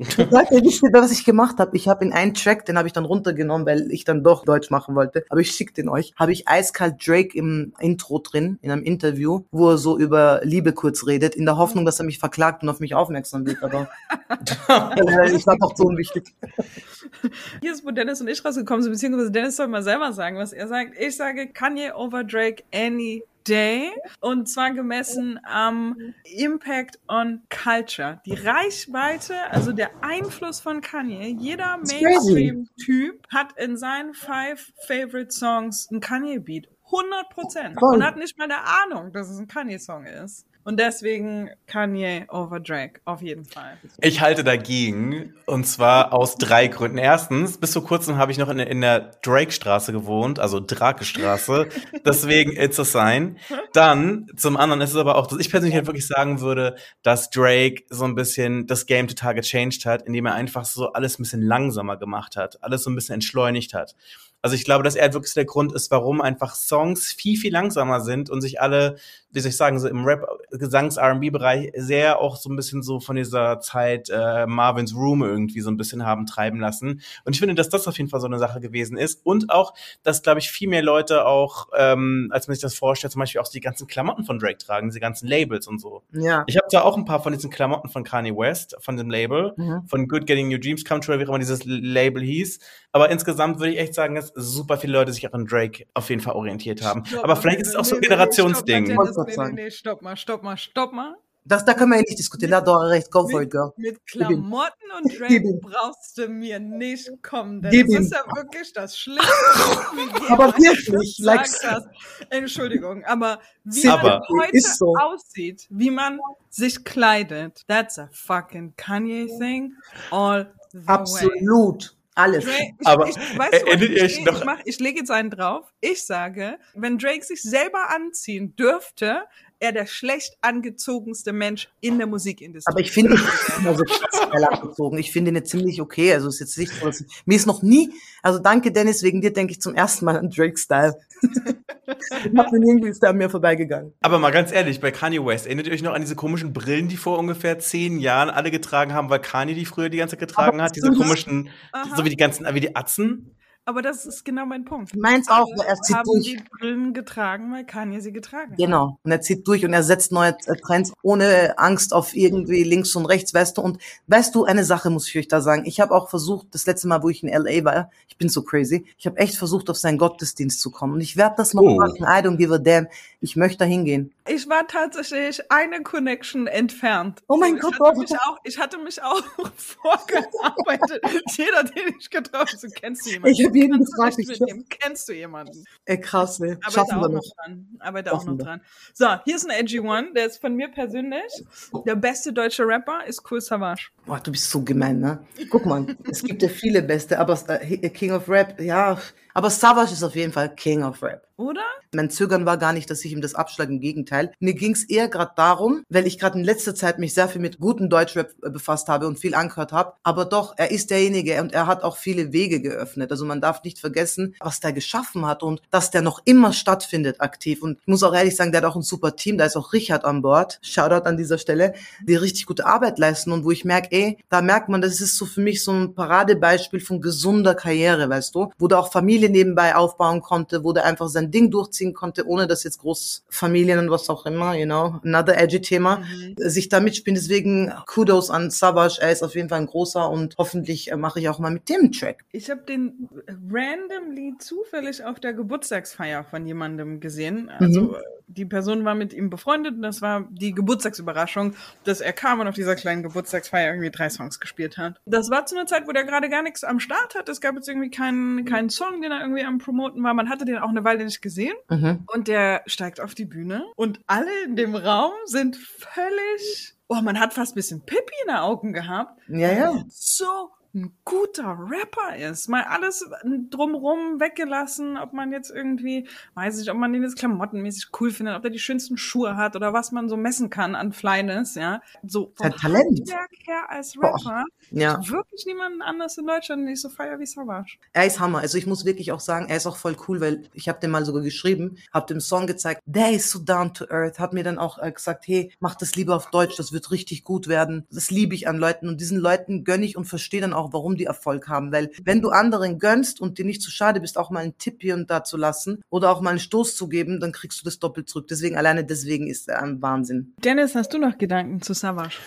E: Leute, wisst ihr, was ich gemacht habe? Ich habe in einen Track, den habe ich dann runtergenommen, weil ich dann doch Deutsch machen wollte. Aber ich schick den euch. Habe ich eiskalt Drake im Intro drin, in einem Interview, wo er so über Liebe kurz redet, in der Hoffnung, dass er mich verklagt und auf mich aufmerksam wird. Aber ich war doch so unwichtig.
D: Hier ist, wo Dennis und ich rausgekommen sind, beziehungsweise Dennis soll mal selber sagen, was er sagt. Ich sage Kanye over Drake any day. Und zwar gemessen am Impact on Culture. Die Reichweite, also der Einfluss von Kanye. Jeder. Mainstream-Typ hat in seinen five favorite Songs einen Kanye-Beat. 100 Prozent. Und hat nicht mal eine Ahnung, dass es ein Kanye-Song ist. Und deswegen Kanye over Drake, auf jeden Fall.
F: Ich halte dagegen. Und zwar aus drei Gründen. Erstens, bis vor kurzem habe ich noch in, in der Drake-Straße gewohnt, also Drake-Straße. Deswegen it's a sign. Dann, zum anderen ist es aber auch, dass ich persönlich halt wirklich sagen würde, dass Drake so ein bisschen das Game total gechanged hat, indem er einfach so alles ein bisschen langsamer gemacht hat, alles so ein bisschen entschleunigt hat. Also ich glaube, dass er halt wirklich der Grund ist, warum einfach Songs viel, viel langsamer sind und sich alle, wie soll ich sagen, so im Rap, Gesangs-R&B-Bereich sehr auch so ein bisschen so von dieser Zeit äh, Marvin's Room irgendwie so ein bisschen haben treiben lassen. Und ich finde, dass das auf jeden Fall so eine Sache gewesen ist. Und auch, dass, glaube ich, viel mehr Leute auch, ähm, als man sich das vorstellt, zum Beispiel auch die ganzen Klamotten von Drake tragen, diese ganzen Labels und so.
E: Ja.
F: Ich habe da auch ein paar von diesen Klamotten von Kanye West, von dem Label,
E: Mhm.
F: von Good Getting Your Dreams Come True, wie auch immer dieses Label hieß. Aber insgesamt würde ich echt sagen, dass super viele Leute sich auch an Drake auf jeden Fall orientiert haben.
D: Stopp
F: Aber vielleicht ist es auch so ein
D: nee, nee,
F: Generationsding.
D: Stopp
E: grad sagen.
D: nee, nee, nee, stopp mal, stopp mal, stopp mal.
E: Das, da können wir ja nicht diskutieren. Da hat doch recht. Go for it, girl.
D: Mit Klamotten und Drake brauchst du mir nicht kommen. Denn
E: Gib
D: das ist ja wirklich das Schlimmste,
E: Aber wirklich, like-
D: hat. Entschuldigung, aber wie
F: Aber-
D: man heute
E: so.
D: aussieht, wie man sich kleidet, that's a fucking Kanye thing all the way.
E: Alles.
D: Ich,
F: Aber
D: ich, weißt du, ich, ich, mach, ich lege jetzt einen drauf. Ich sage, wenn Drake sich selber anziehen dürfte, er der schlecht angezogenste Mensch in der Musikindustrie.
E: Aber ich finde ihn nicht immer so krass geil abgezogen. Ich finde ihn jetzt ziemlich okay. Also ist jetzt nicht so, mir ist noch nie, also danke Dennis, wegen dir denke ich zum ersten Mal an Drake-Style. ich hab den irgendwie ist da an mir vorbeigegangen.
F: Aber mal ganz ehrlich, bei Kanye West, erinnert ihr euch noch an diese komischen Brillen, die vor ungefähr zehn Jahren alle getragen haben, weil Kanye die früher die ganze Zeit getragen
E: Aber
F: hat? Diese komischen,
D: Aha.
F: so wie die ganzen, wie die Atzen?
D: Aber das ist genau mein Punkt.
E: Meins auch, weil er zieht
D: haben
E: durch.
D: die Brillen getragen, weil Kanye sie getragen hat.
E: Genau. Und er zieht durch und er setzt neue äh, Trends ohne Angst auf irgendwie links und rechts, weißt du. Und weißt du, eine Sache muss ich euch da sagen. Ich habe auch versucht, das letzte Mal, wo ich in LA war, ich bin so crazy, ich habe echt versucht, auf seinen Gottesdienst zu kommen. Und ich werde das noch
F: Oh.
E: machen. I don't give a damn. Ich möchte da hingehen.
D: Ich war tatsächlich eine Connection entfernt.
E: Oh mein
D: ich
E: Gott,
D: Hatte
E: warum?
D: mich auch, ich hatte mich auch vorgearbeitet. Jeder, den ich getroffen habe, kennst du jemanden?
E: Ich
D: mitnehmen? Kennst du jemanden?
E: Ey, krass, ne? Schaffen
D: auch
E: wir
D: noch dran. Aber auch noch dran. So, hier ist ein Edgy One. Der ist von mir persönlich. Der beste deutsche Rapper ist Cool Savage.
E: Boah, du bist so gemein, ne? Guck mal, es gibt ja viele Beste, aber äh, King of Rap, ja. Aber Savage ist auf jeden Fall King of Rap.
D: Oder?
E: Mein Zögern war gar nicht, dass ich ihm das abschlage, im Gegenteil. Mir ging es eher gerade darum, weil ich gerade in letzter Zeit mich sehr viel mit guten Deutschrap äh, befasst habe und viel angehört habe. Aber doch, er ist derjenige und er hat auch viele Wege geöffnet. Also man darf nicht vergessen, was der geschaffen hat und dass der noch immer stattfindet aktiv. Und ich muss auch ehrlich sagen, der hat auch ein super Team. Da ist auch Richard an Bord. Shoutout an dieser Stelle, die richtig gute Arbeit leisten und wo ich merke, ey, da merkt man, das ist so für mich so ein Paradebeispiel von gesunder Karriere, weißt du, wo der auch Familie nebenbei aufbauen konnte, wo der einfach sein Ding durchziehen konnte, ohne dass jetzt groß Familien und was auch immer, you know, another edgy Thema, sich da mitspielen. Deswegen Kudos an Savage, er ist auf jeden Fall ein großer und hoffentlich äh, mache ich auch mal mit dem Track.
D: Ich habe den randomly zufällig auf der Geburtstagsfeier von jemandem gesehen. Also
E: Mhm.
D: Die Person war mit ihm befreundet und das war die Geburtstagsüberraschung, dass er kam und auf dieser kleinen Geburtstagsfeier irgendwie drei Songs gespielt hat. Das war zu einer Zeit, wo der gerade gar nichts am Start hat. Es gab jetzt irgendwie keinen, keinen Song, den er irgendwie am Promoten war. Man hatte den auch eine Weile nicht gesehen.
E: Mhm.
D: Und der steigt auf die Bühne und alle in dem Raum sind völlig, oh, man hat fast ein bisschen Pippi in den Augen gehabt.
E: Ja, ja.
D: So ein guter Rapper ist. Mal alles drumrum weggelassen, ob man jetzt irgendwie, weiß ich, ob man den jetzt klamottenmäßig cool findet, ob der die schönsten Schuhe hat oder was man so messen kann an Flyness, ja. So vom
E: Talent.
D: Handwerk her als
E: Boah. Ja.
D: Wirklich niemanden anders in Deutschland, den ich so feier wie Savage.
E: Er ist Hammer. Also ich muss wirklich auch sagen, er ist auch voll cool, weil ich habe dem mal sogar geschrieben, habe dem Song gezeigt, der ist so down to earth, hat mir dann auch äh, gesagt, hey, mach das lieber auf Deutsch, das wird richtig gut werden. Das liebe ich an Leuten und diesen Leuten gönne ich und verstehe dann auch, warum die Erfolg haben, weil wenn du anderen gönnst und dir nicht zu schade bist, auch mal einen Tipp hier und da zu lassen oder auch mal einen Stoß zu geben, dann kriegst du das doppelt zurück. Deswegen alleine deswegen ist er ein Wahnsinn.
D: Dennis, hast du noch Gedanken zu Savage?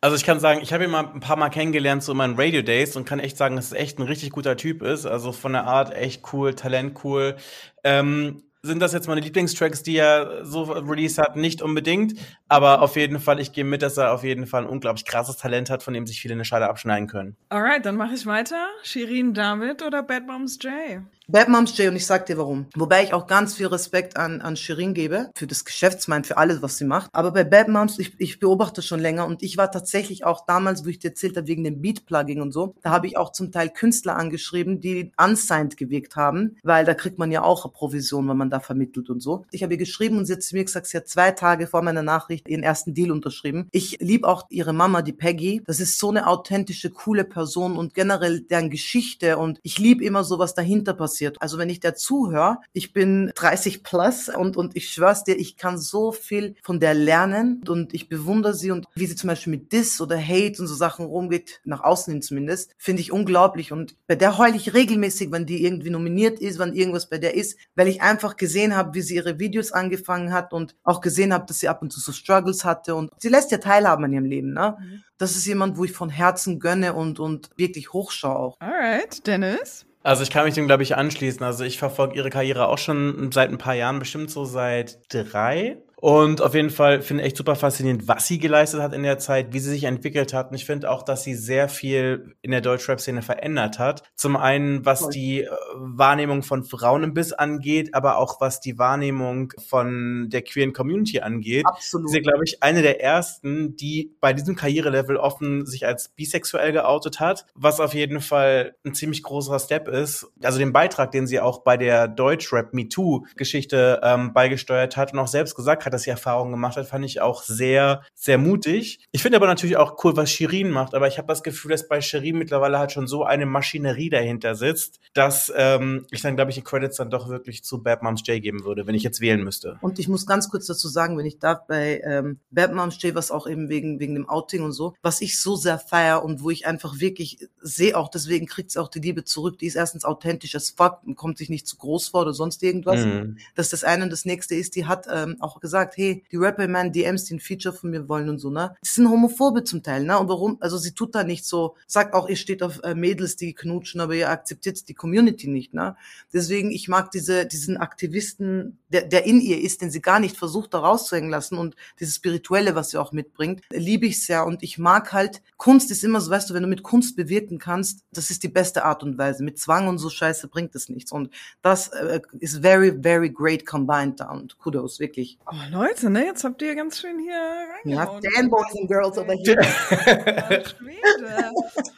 F: Also ich kann sagen, ich habe ihn mal ein paar Mal kennengelernt so in meinen Radio Days und kann echt sagen, dass es echt ein richtig guter Typ ist. Also von der Art echt cool, Talent cool. Ähm, sind das jetzt meine Lieblingstracks, die er so released hat? Nicht unbedingt, aber auf jeden Fall, ich gehe mit, dass er auf jeden Fall ein unglaublich krasses Talent hat, von dem sich viele eine Scheibe abschneiden können.
D: Alright, dann mache ich weiter. Shirin David oder Bad Moms J?
E: Bad Moms J und ich sag dir warum. Wobei ich auch ganz viel Respekt an, an Shirin gebe, für das Geschäftsmein, für alles, was sie macht. Aber bei Bad Moms, ich, ich beobachte schon länger und ich war tatsächlich auch damals, wo ich dir erzählt habe, wegen dem Beat-Plugin und so, da habe ich auch zum Teil Künstler angeschrieben, die unsigned gewirkt haben, weil da kriegt man ja auch eine Provision, wenn man da vermittelt und so. Ich habe ihr geschrieben und sie hat zu mir gesagt, sie hat zwei Tage vor meiner Nachricht ihren ersten Deal unterschrieben. Ich liebe auch ihre Mama, die Peggy. Das ist so eine authentische, coole Person und generell deren Geschichte und ich liebe immer so, was dahinter passiert. Also wenn ich der zuhöre, ich bin 30 plus und, und ich schwör's dir, ich kann so viel von der lernen und ich bewundere sie und wie sie zum Beispiel mit Diss oder Hate und so Sachen rumgeht, nach außen hin zumindest, finde ich unglaublich und bei der heule ich regelmäßig, wenn die irgendwie nominiert ist, wenn irgendwas bei der ist, weil ich einfach gesehen habe, wie sie ihre Videos angefangen hat und auch gesehen habe, dass sie ab und zu so Struggles hatte und sie lässt ja teilhaben an ihrem Leben, ne? Mhm. Das ist jemand, wo ich von Herzen gönne und, und wirklich hochschaue auch.
D: Alright, Dennis?
F: Also ich kann mich dem, glaube ich, anschließen. Also ich verfolge ihre Karriere auch schon seit ein paar Jahren, bestimmt so seit drei. Und auf jeden Fall finde ich echt super faszinierend, was sie geleistet hat in der Zeit, wie sie sich entwickelt hat. Und ich finde auch, dass sie sehr viel in der Deutschrap-Szene verändert hat. Zum einen, was die äh, Wahrnehmung von Frauen im Biss angeht, aber auch was die Wahrnehmung von der queeren Community angeht.
E: Absolut.
F: Sie ist, glaube ich, eine der ersten, die bei diesem Karrierelevel offen sich als bisexuell geoutet hat, was auf jeden Fall ein ziemlich großer Step ist. Also den Beitrag, den sie auch bei der Deutschrap MeToo-Geschichte ähm, beigesteuert hat und auch selbst gesagt hat, dass sie Erfahrungen gemacht hat, fand ich auch sehr, sehr mutig. Ich finde aber natürlich auch cool, was Shirin macht, aber ich habe das Gefühl, dass bei Shirin mittlerweile halt schon so eine Maschinerie dahinter sitzt, dass ähm, ich dann, glaube ich, die Credits dann doch wirklich zu Bad Moms J geben würde, wenn ich jetzt wählen müsste.
E: Und ich muss ganz kurz dazu sagen, wenn ich darf, bei ähm, Bad Moms J, was auch eben wegen, wegen dem Outing und so, was ich so sehr feier und wo ich einfach wirklich sehe, auch deswegen kriegt sie auch die Liebe zurück, die ist erstens authentisch as fuck, kommt sich nicht zu groß vor oder sonst irgendwas. Mhm. Das ist das eine und das nächste ist, die hat ähm, auch gesagt, gesagt, hey, die Rapper in meinen DMs, die ein Feature von mir wollen und so, ne? Die sind homophobe zum Teil, ne? Und warum? Also sie tut da nicht so, sagt auch, ihr steht auf äh, Mädels, die knutschen, aber ihr akzeptiert die Community nicht, ne? Deswegen, ich mag diese, diesen Aktivisten, der, der in ihr ist, den sie gar nicht versucht, da rauszuhängen lassen und dieses Spirituelle, was sie auch mitbringt, liebe ich sehr und ich mag halt, Kunst ist immer so, weißt du, wenn du mit Kunst bewirken kannst, das ist die beste Art und Weise. Mit Zwang und so Scheiße bringt es nichts und das äh, ist very, very great combined da und kudos, wirklich.
D: Oh, Leute, ne, jetzt habt ihr ganz schön hier
E: reingehauen. Ja, Dan Boys and Girls over here.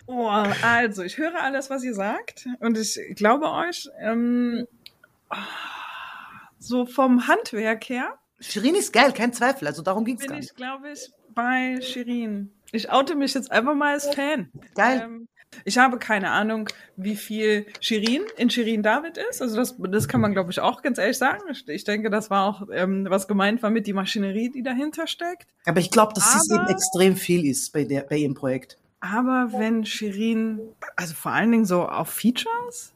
D: oh, also, ich höre alles, was ihr sagt und ich glaube euch, ähm, so vom Handwerk her.
E: Shirin ist geil, kein Zweifel, also darum ging's
D: bin
E: gar nicht.
D: Bin ich, glaube ich, bei Shirin. Ich oute mich jetzt einfach mal als Fan.
E: Geil. Ähm,
D: ich habe keine Ahnung, wie viel Shirin in Shirin David ist. Also das, das kann man, glaube ich, auch ganz ehrlich sagen. Ich denke, das war auch, ähm, was gemeint war mit die Maschinerie, die dahinter steckt.
E: Aber ich glaube, dass es eben extrem viel ist bei, der, bei ihrem Projekt.
D: Aber wenn Shirin, also vor allen Dingen so auf Features,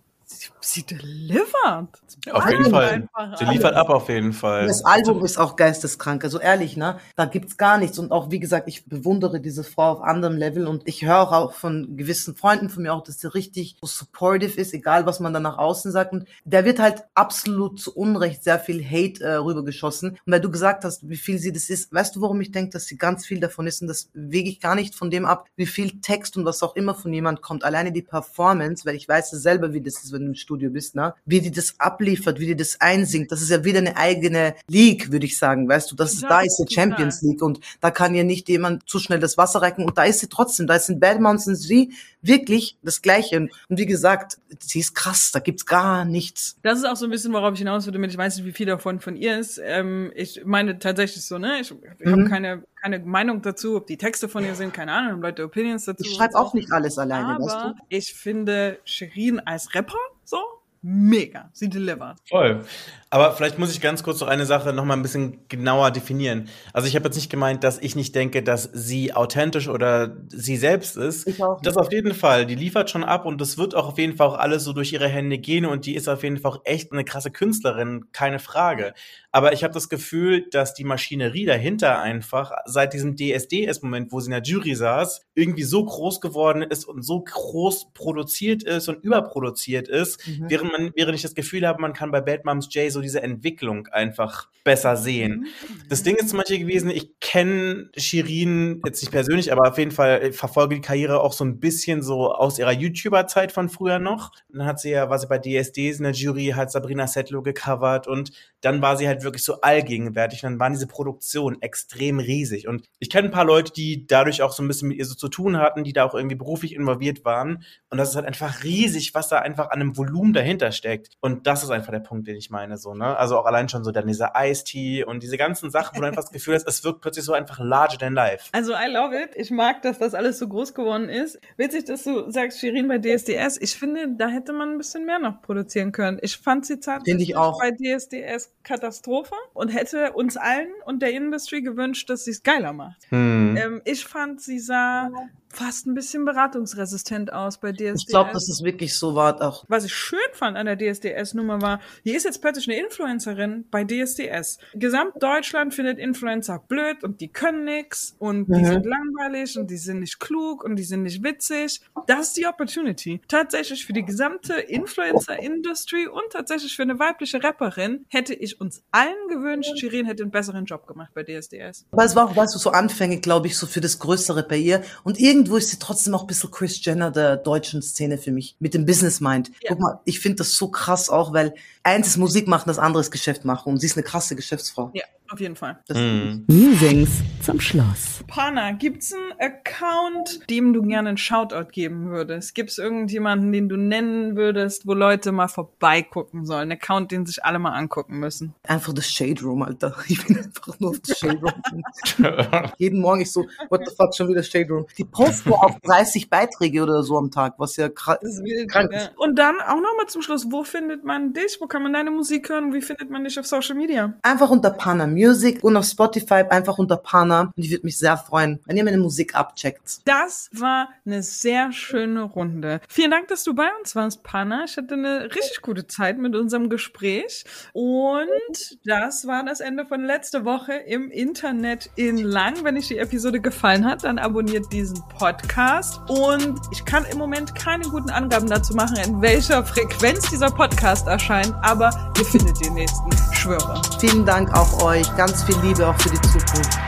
D: sie, delivert.
F: Auf jeden Fall. Sie liefert ab auf jeden Fall.
E: Das Album ist auch geisteskrank, also ehrlich, ne? Da gibt's gar nichts und auch wie gesagt, ich bewundere diese Frau auf anderem Level und ich höre auch von gewissen Freunden von mir auch, dass sie richtig so supportive ist, egal was man da nach außen sagt und der wird halt absolut zu Unrecht sehr viel Hate äh, rübergeschossen und weil du gesagt hast, wie viel sie das ist, weißt du, warum ich denke, dass sie ganz viel davon ist und das wege ich gar nicht von dem ab, wie viel Text und was auch immer von jemand kommt, alleine die Performance, weil ich weiß selber, wie das ist, wenn du im Studio bist, ne? Wie die das abliefert, wie die das einsingt. Das ist ja wieder eine eigene League, würde ich sagen, weißt du. Das ist, ja, da ist die Champions League und da kann ja nicht jemand zu schnell das Wasser recken und da ist sie trotzdem, da ist in Bad Mountains sie wirklich das Gleiche. Und wie gesagt, sie ist krass, da gibt's gar nichts.
D: Das ist auch so ein bisschen, worauf ich hinaus würde, mit ich weiß nicht, wie viel davon von ihr ist. Ähm, ich meine tatsächlich so, ne? Ich, ich mhm. habe keine, keine Meinung dazu, ob die Texte von ihr sind, keine Ahnung, haben Leute Opinions dazu.
E: Ich schreibe auch nicht alles alleine,
D: Aber
E: weißt du?
D: Ich finde Shirin als Rapper so mega. Sie delivert.
F: Voll. Aber vielleicht muss ich ganz kurz noch eine Sache noch mal ein bisschen genauer definieren. Also ich habe jetzt nicht gemeint, dass ich nicht denke, dass sie authentisch oder sie selbst ist.
E: Ich auch.
F: Das auf jeden Fall. Die liefert schon ab und das wird auch auf jeden Fall auch alles so durch ihre Hände gehen und die ist auf jeden Fall auch echt eine krasse Künstlerin, keine Frage. Aber ich habe das Gefühl, dass die Maschinerie dahinter einfach seit diesem DSDS-Moment, wo sie in der Jury saß, irgendwie so groß geworden ist und so groß produziert ist und überproduziert ist, mhm. während man, während ich das Gefühl habe, man kann bei Bad Moms J so so diese Entwicklung einfach besser sehen. Das Ding ist zum Beispiel gewesen, ich kenne Shirin jetzt nicht persönlich, aber auf jeden Fall verfolge die Karriere auch so ein bisschen so aus ihrer YouTuber-Zeit von früher noch. Dann hat sie ja, war sie bei DSDs in der Jury, hat Sabrina Settler gecovert und dann war sie halt wirklich so allgegenwärtig. Und dann waren diese Produktionen extrem riesig. Und ich kenne ein paar Leute, die dadurch auch so ein bisschen mit ihr so zu tun hatten, die da auch irgendwie beruflich involviert waren. Und das ist halt einfach riesig, was da einfach an einem Volumen dahinter steckt. Und das ist einfach der Punkt, den ich meine, so, ne? Also auch allein schon so dann dieser Ice-Tea und diese ganzen Sachen, wo du einfach das Gefühl hast, es wirkt plötzlich so einfach larger than life.
D: Also I love it. Ich mag, dass das alles so groß geworden ist. Witzig, dass du sagst, Shirin bei DSDS. Ich finde, da hätte man ein bisschen mehr noch produzieren können. Ich fand sie tatsächlich bei DSDS Katastrophe und hätte uns allen und der Industry gewünscht, dass sie es geiler macht. Hm. Ähm, ich fand, sie sah fast ein bisschen beratungsresistent aus bei DSDS.
E: Ich glaube, dass es wirklich so war auch.
D: Was ich schön fand an der DSDS-Nummer war, hier ist jetzt plötzlich eine Influencerin bei DSDS. Gesamtdeutschland findet Influencer blöd und die können nix und die mhm. sind langweilig und die sind nicht klug und die sind nicht witzig. Das ist die Opportunity. Tatsächlich für die gesamte Influencer-Industry und tatsächlich für eine weibliche Rapperin hätte ich uns allen gewünscht, Shirin hätte einen besseren Job gemacht bei DSDS.
E: Aber es war auch, weißt du, so Anfänge, glaube ich, so für das Größere bei ihr und irgendwie irgendwo ist sie trotzdem auch ein bisschen Chris Jenner der deutschen Szene für mich, mit dem Business Mind. Ja. Guck mal, ich finde das so krass auch, weil eins ist Musik machen, das andere ist Geschäft machen und sie ist eine krasse Geschäftsfrau.
D: Ja. Auf jeden Fall.
B: Mm. Musings zum Schluss.
D: Pana, gibt's einen Account, dem du gerne einen Shoutout geben würdest? Gibt's irgendjemanden, den du nennen würdest, wo Leute mal vorbeigucken sollen? Ein Account, den sich alle mal angucken müssen?
E: Einfach das Shade Room, Alter. Ich bin einfach nur auf das Shade Room. Jeden Morgen ich so, what the fuck, schon wieder Shade Room. Die posten auch 30 Beiträge oder so am Tag, was ja krank ist.
D: Ja. Und dann auch nochmal zum Schluss, wo findet man dich? Wo kann man deine Musik hören? Wie findet man dich auf Social Media?
E: Einfach unter Pana Music und auf Spotify einfach unter Pana. Und ich würde mich sehr freuen, wenn ihr meine Musik abcheckt.
D: Das war eine sehr schöne Runde. Vielen Dank, dass du bei uns warst, Pana. Ich hatte eine richtig gute Zeit mit unserem Gespräch. Und das war das Ende von letzter Woche im Internet in Lang. Wenn euch die Episode gefallen hat, dann abonniert diesen Podcast. Und ich kann im Moment keine guten Angaben dazu machen, in welcher Frequenz dieser Podcast erscheint. Aber ihr findet den nächsten. Schwöre.
E: Vielen Dank auch euch. Ganz viel Liebe auch für die Zukunft.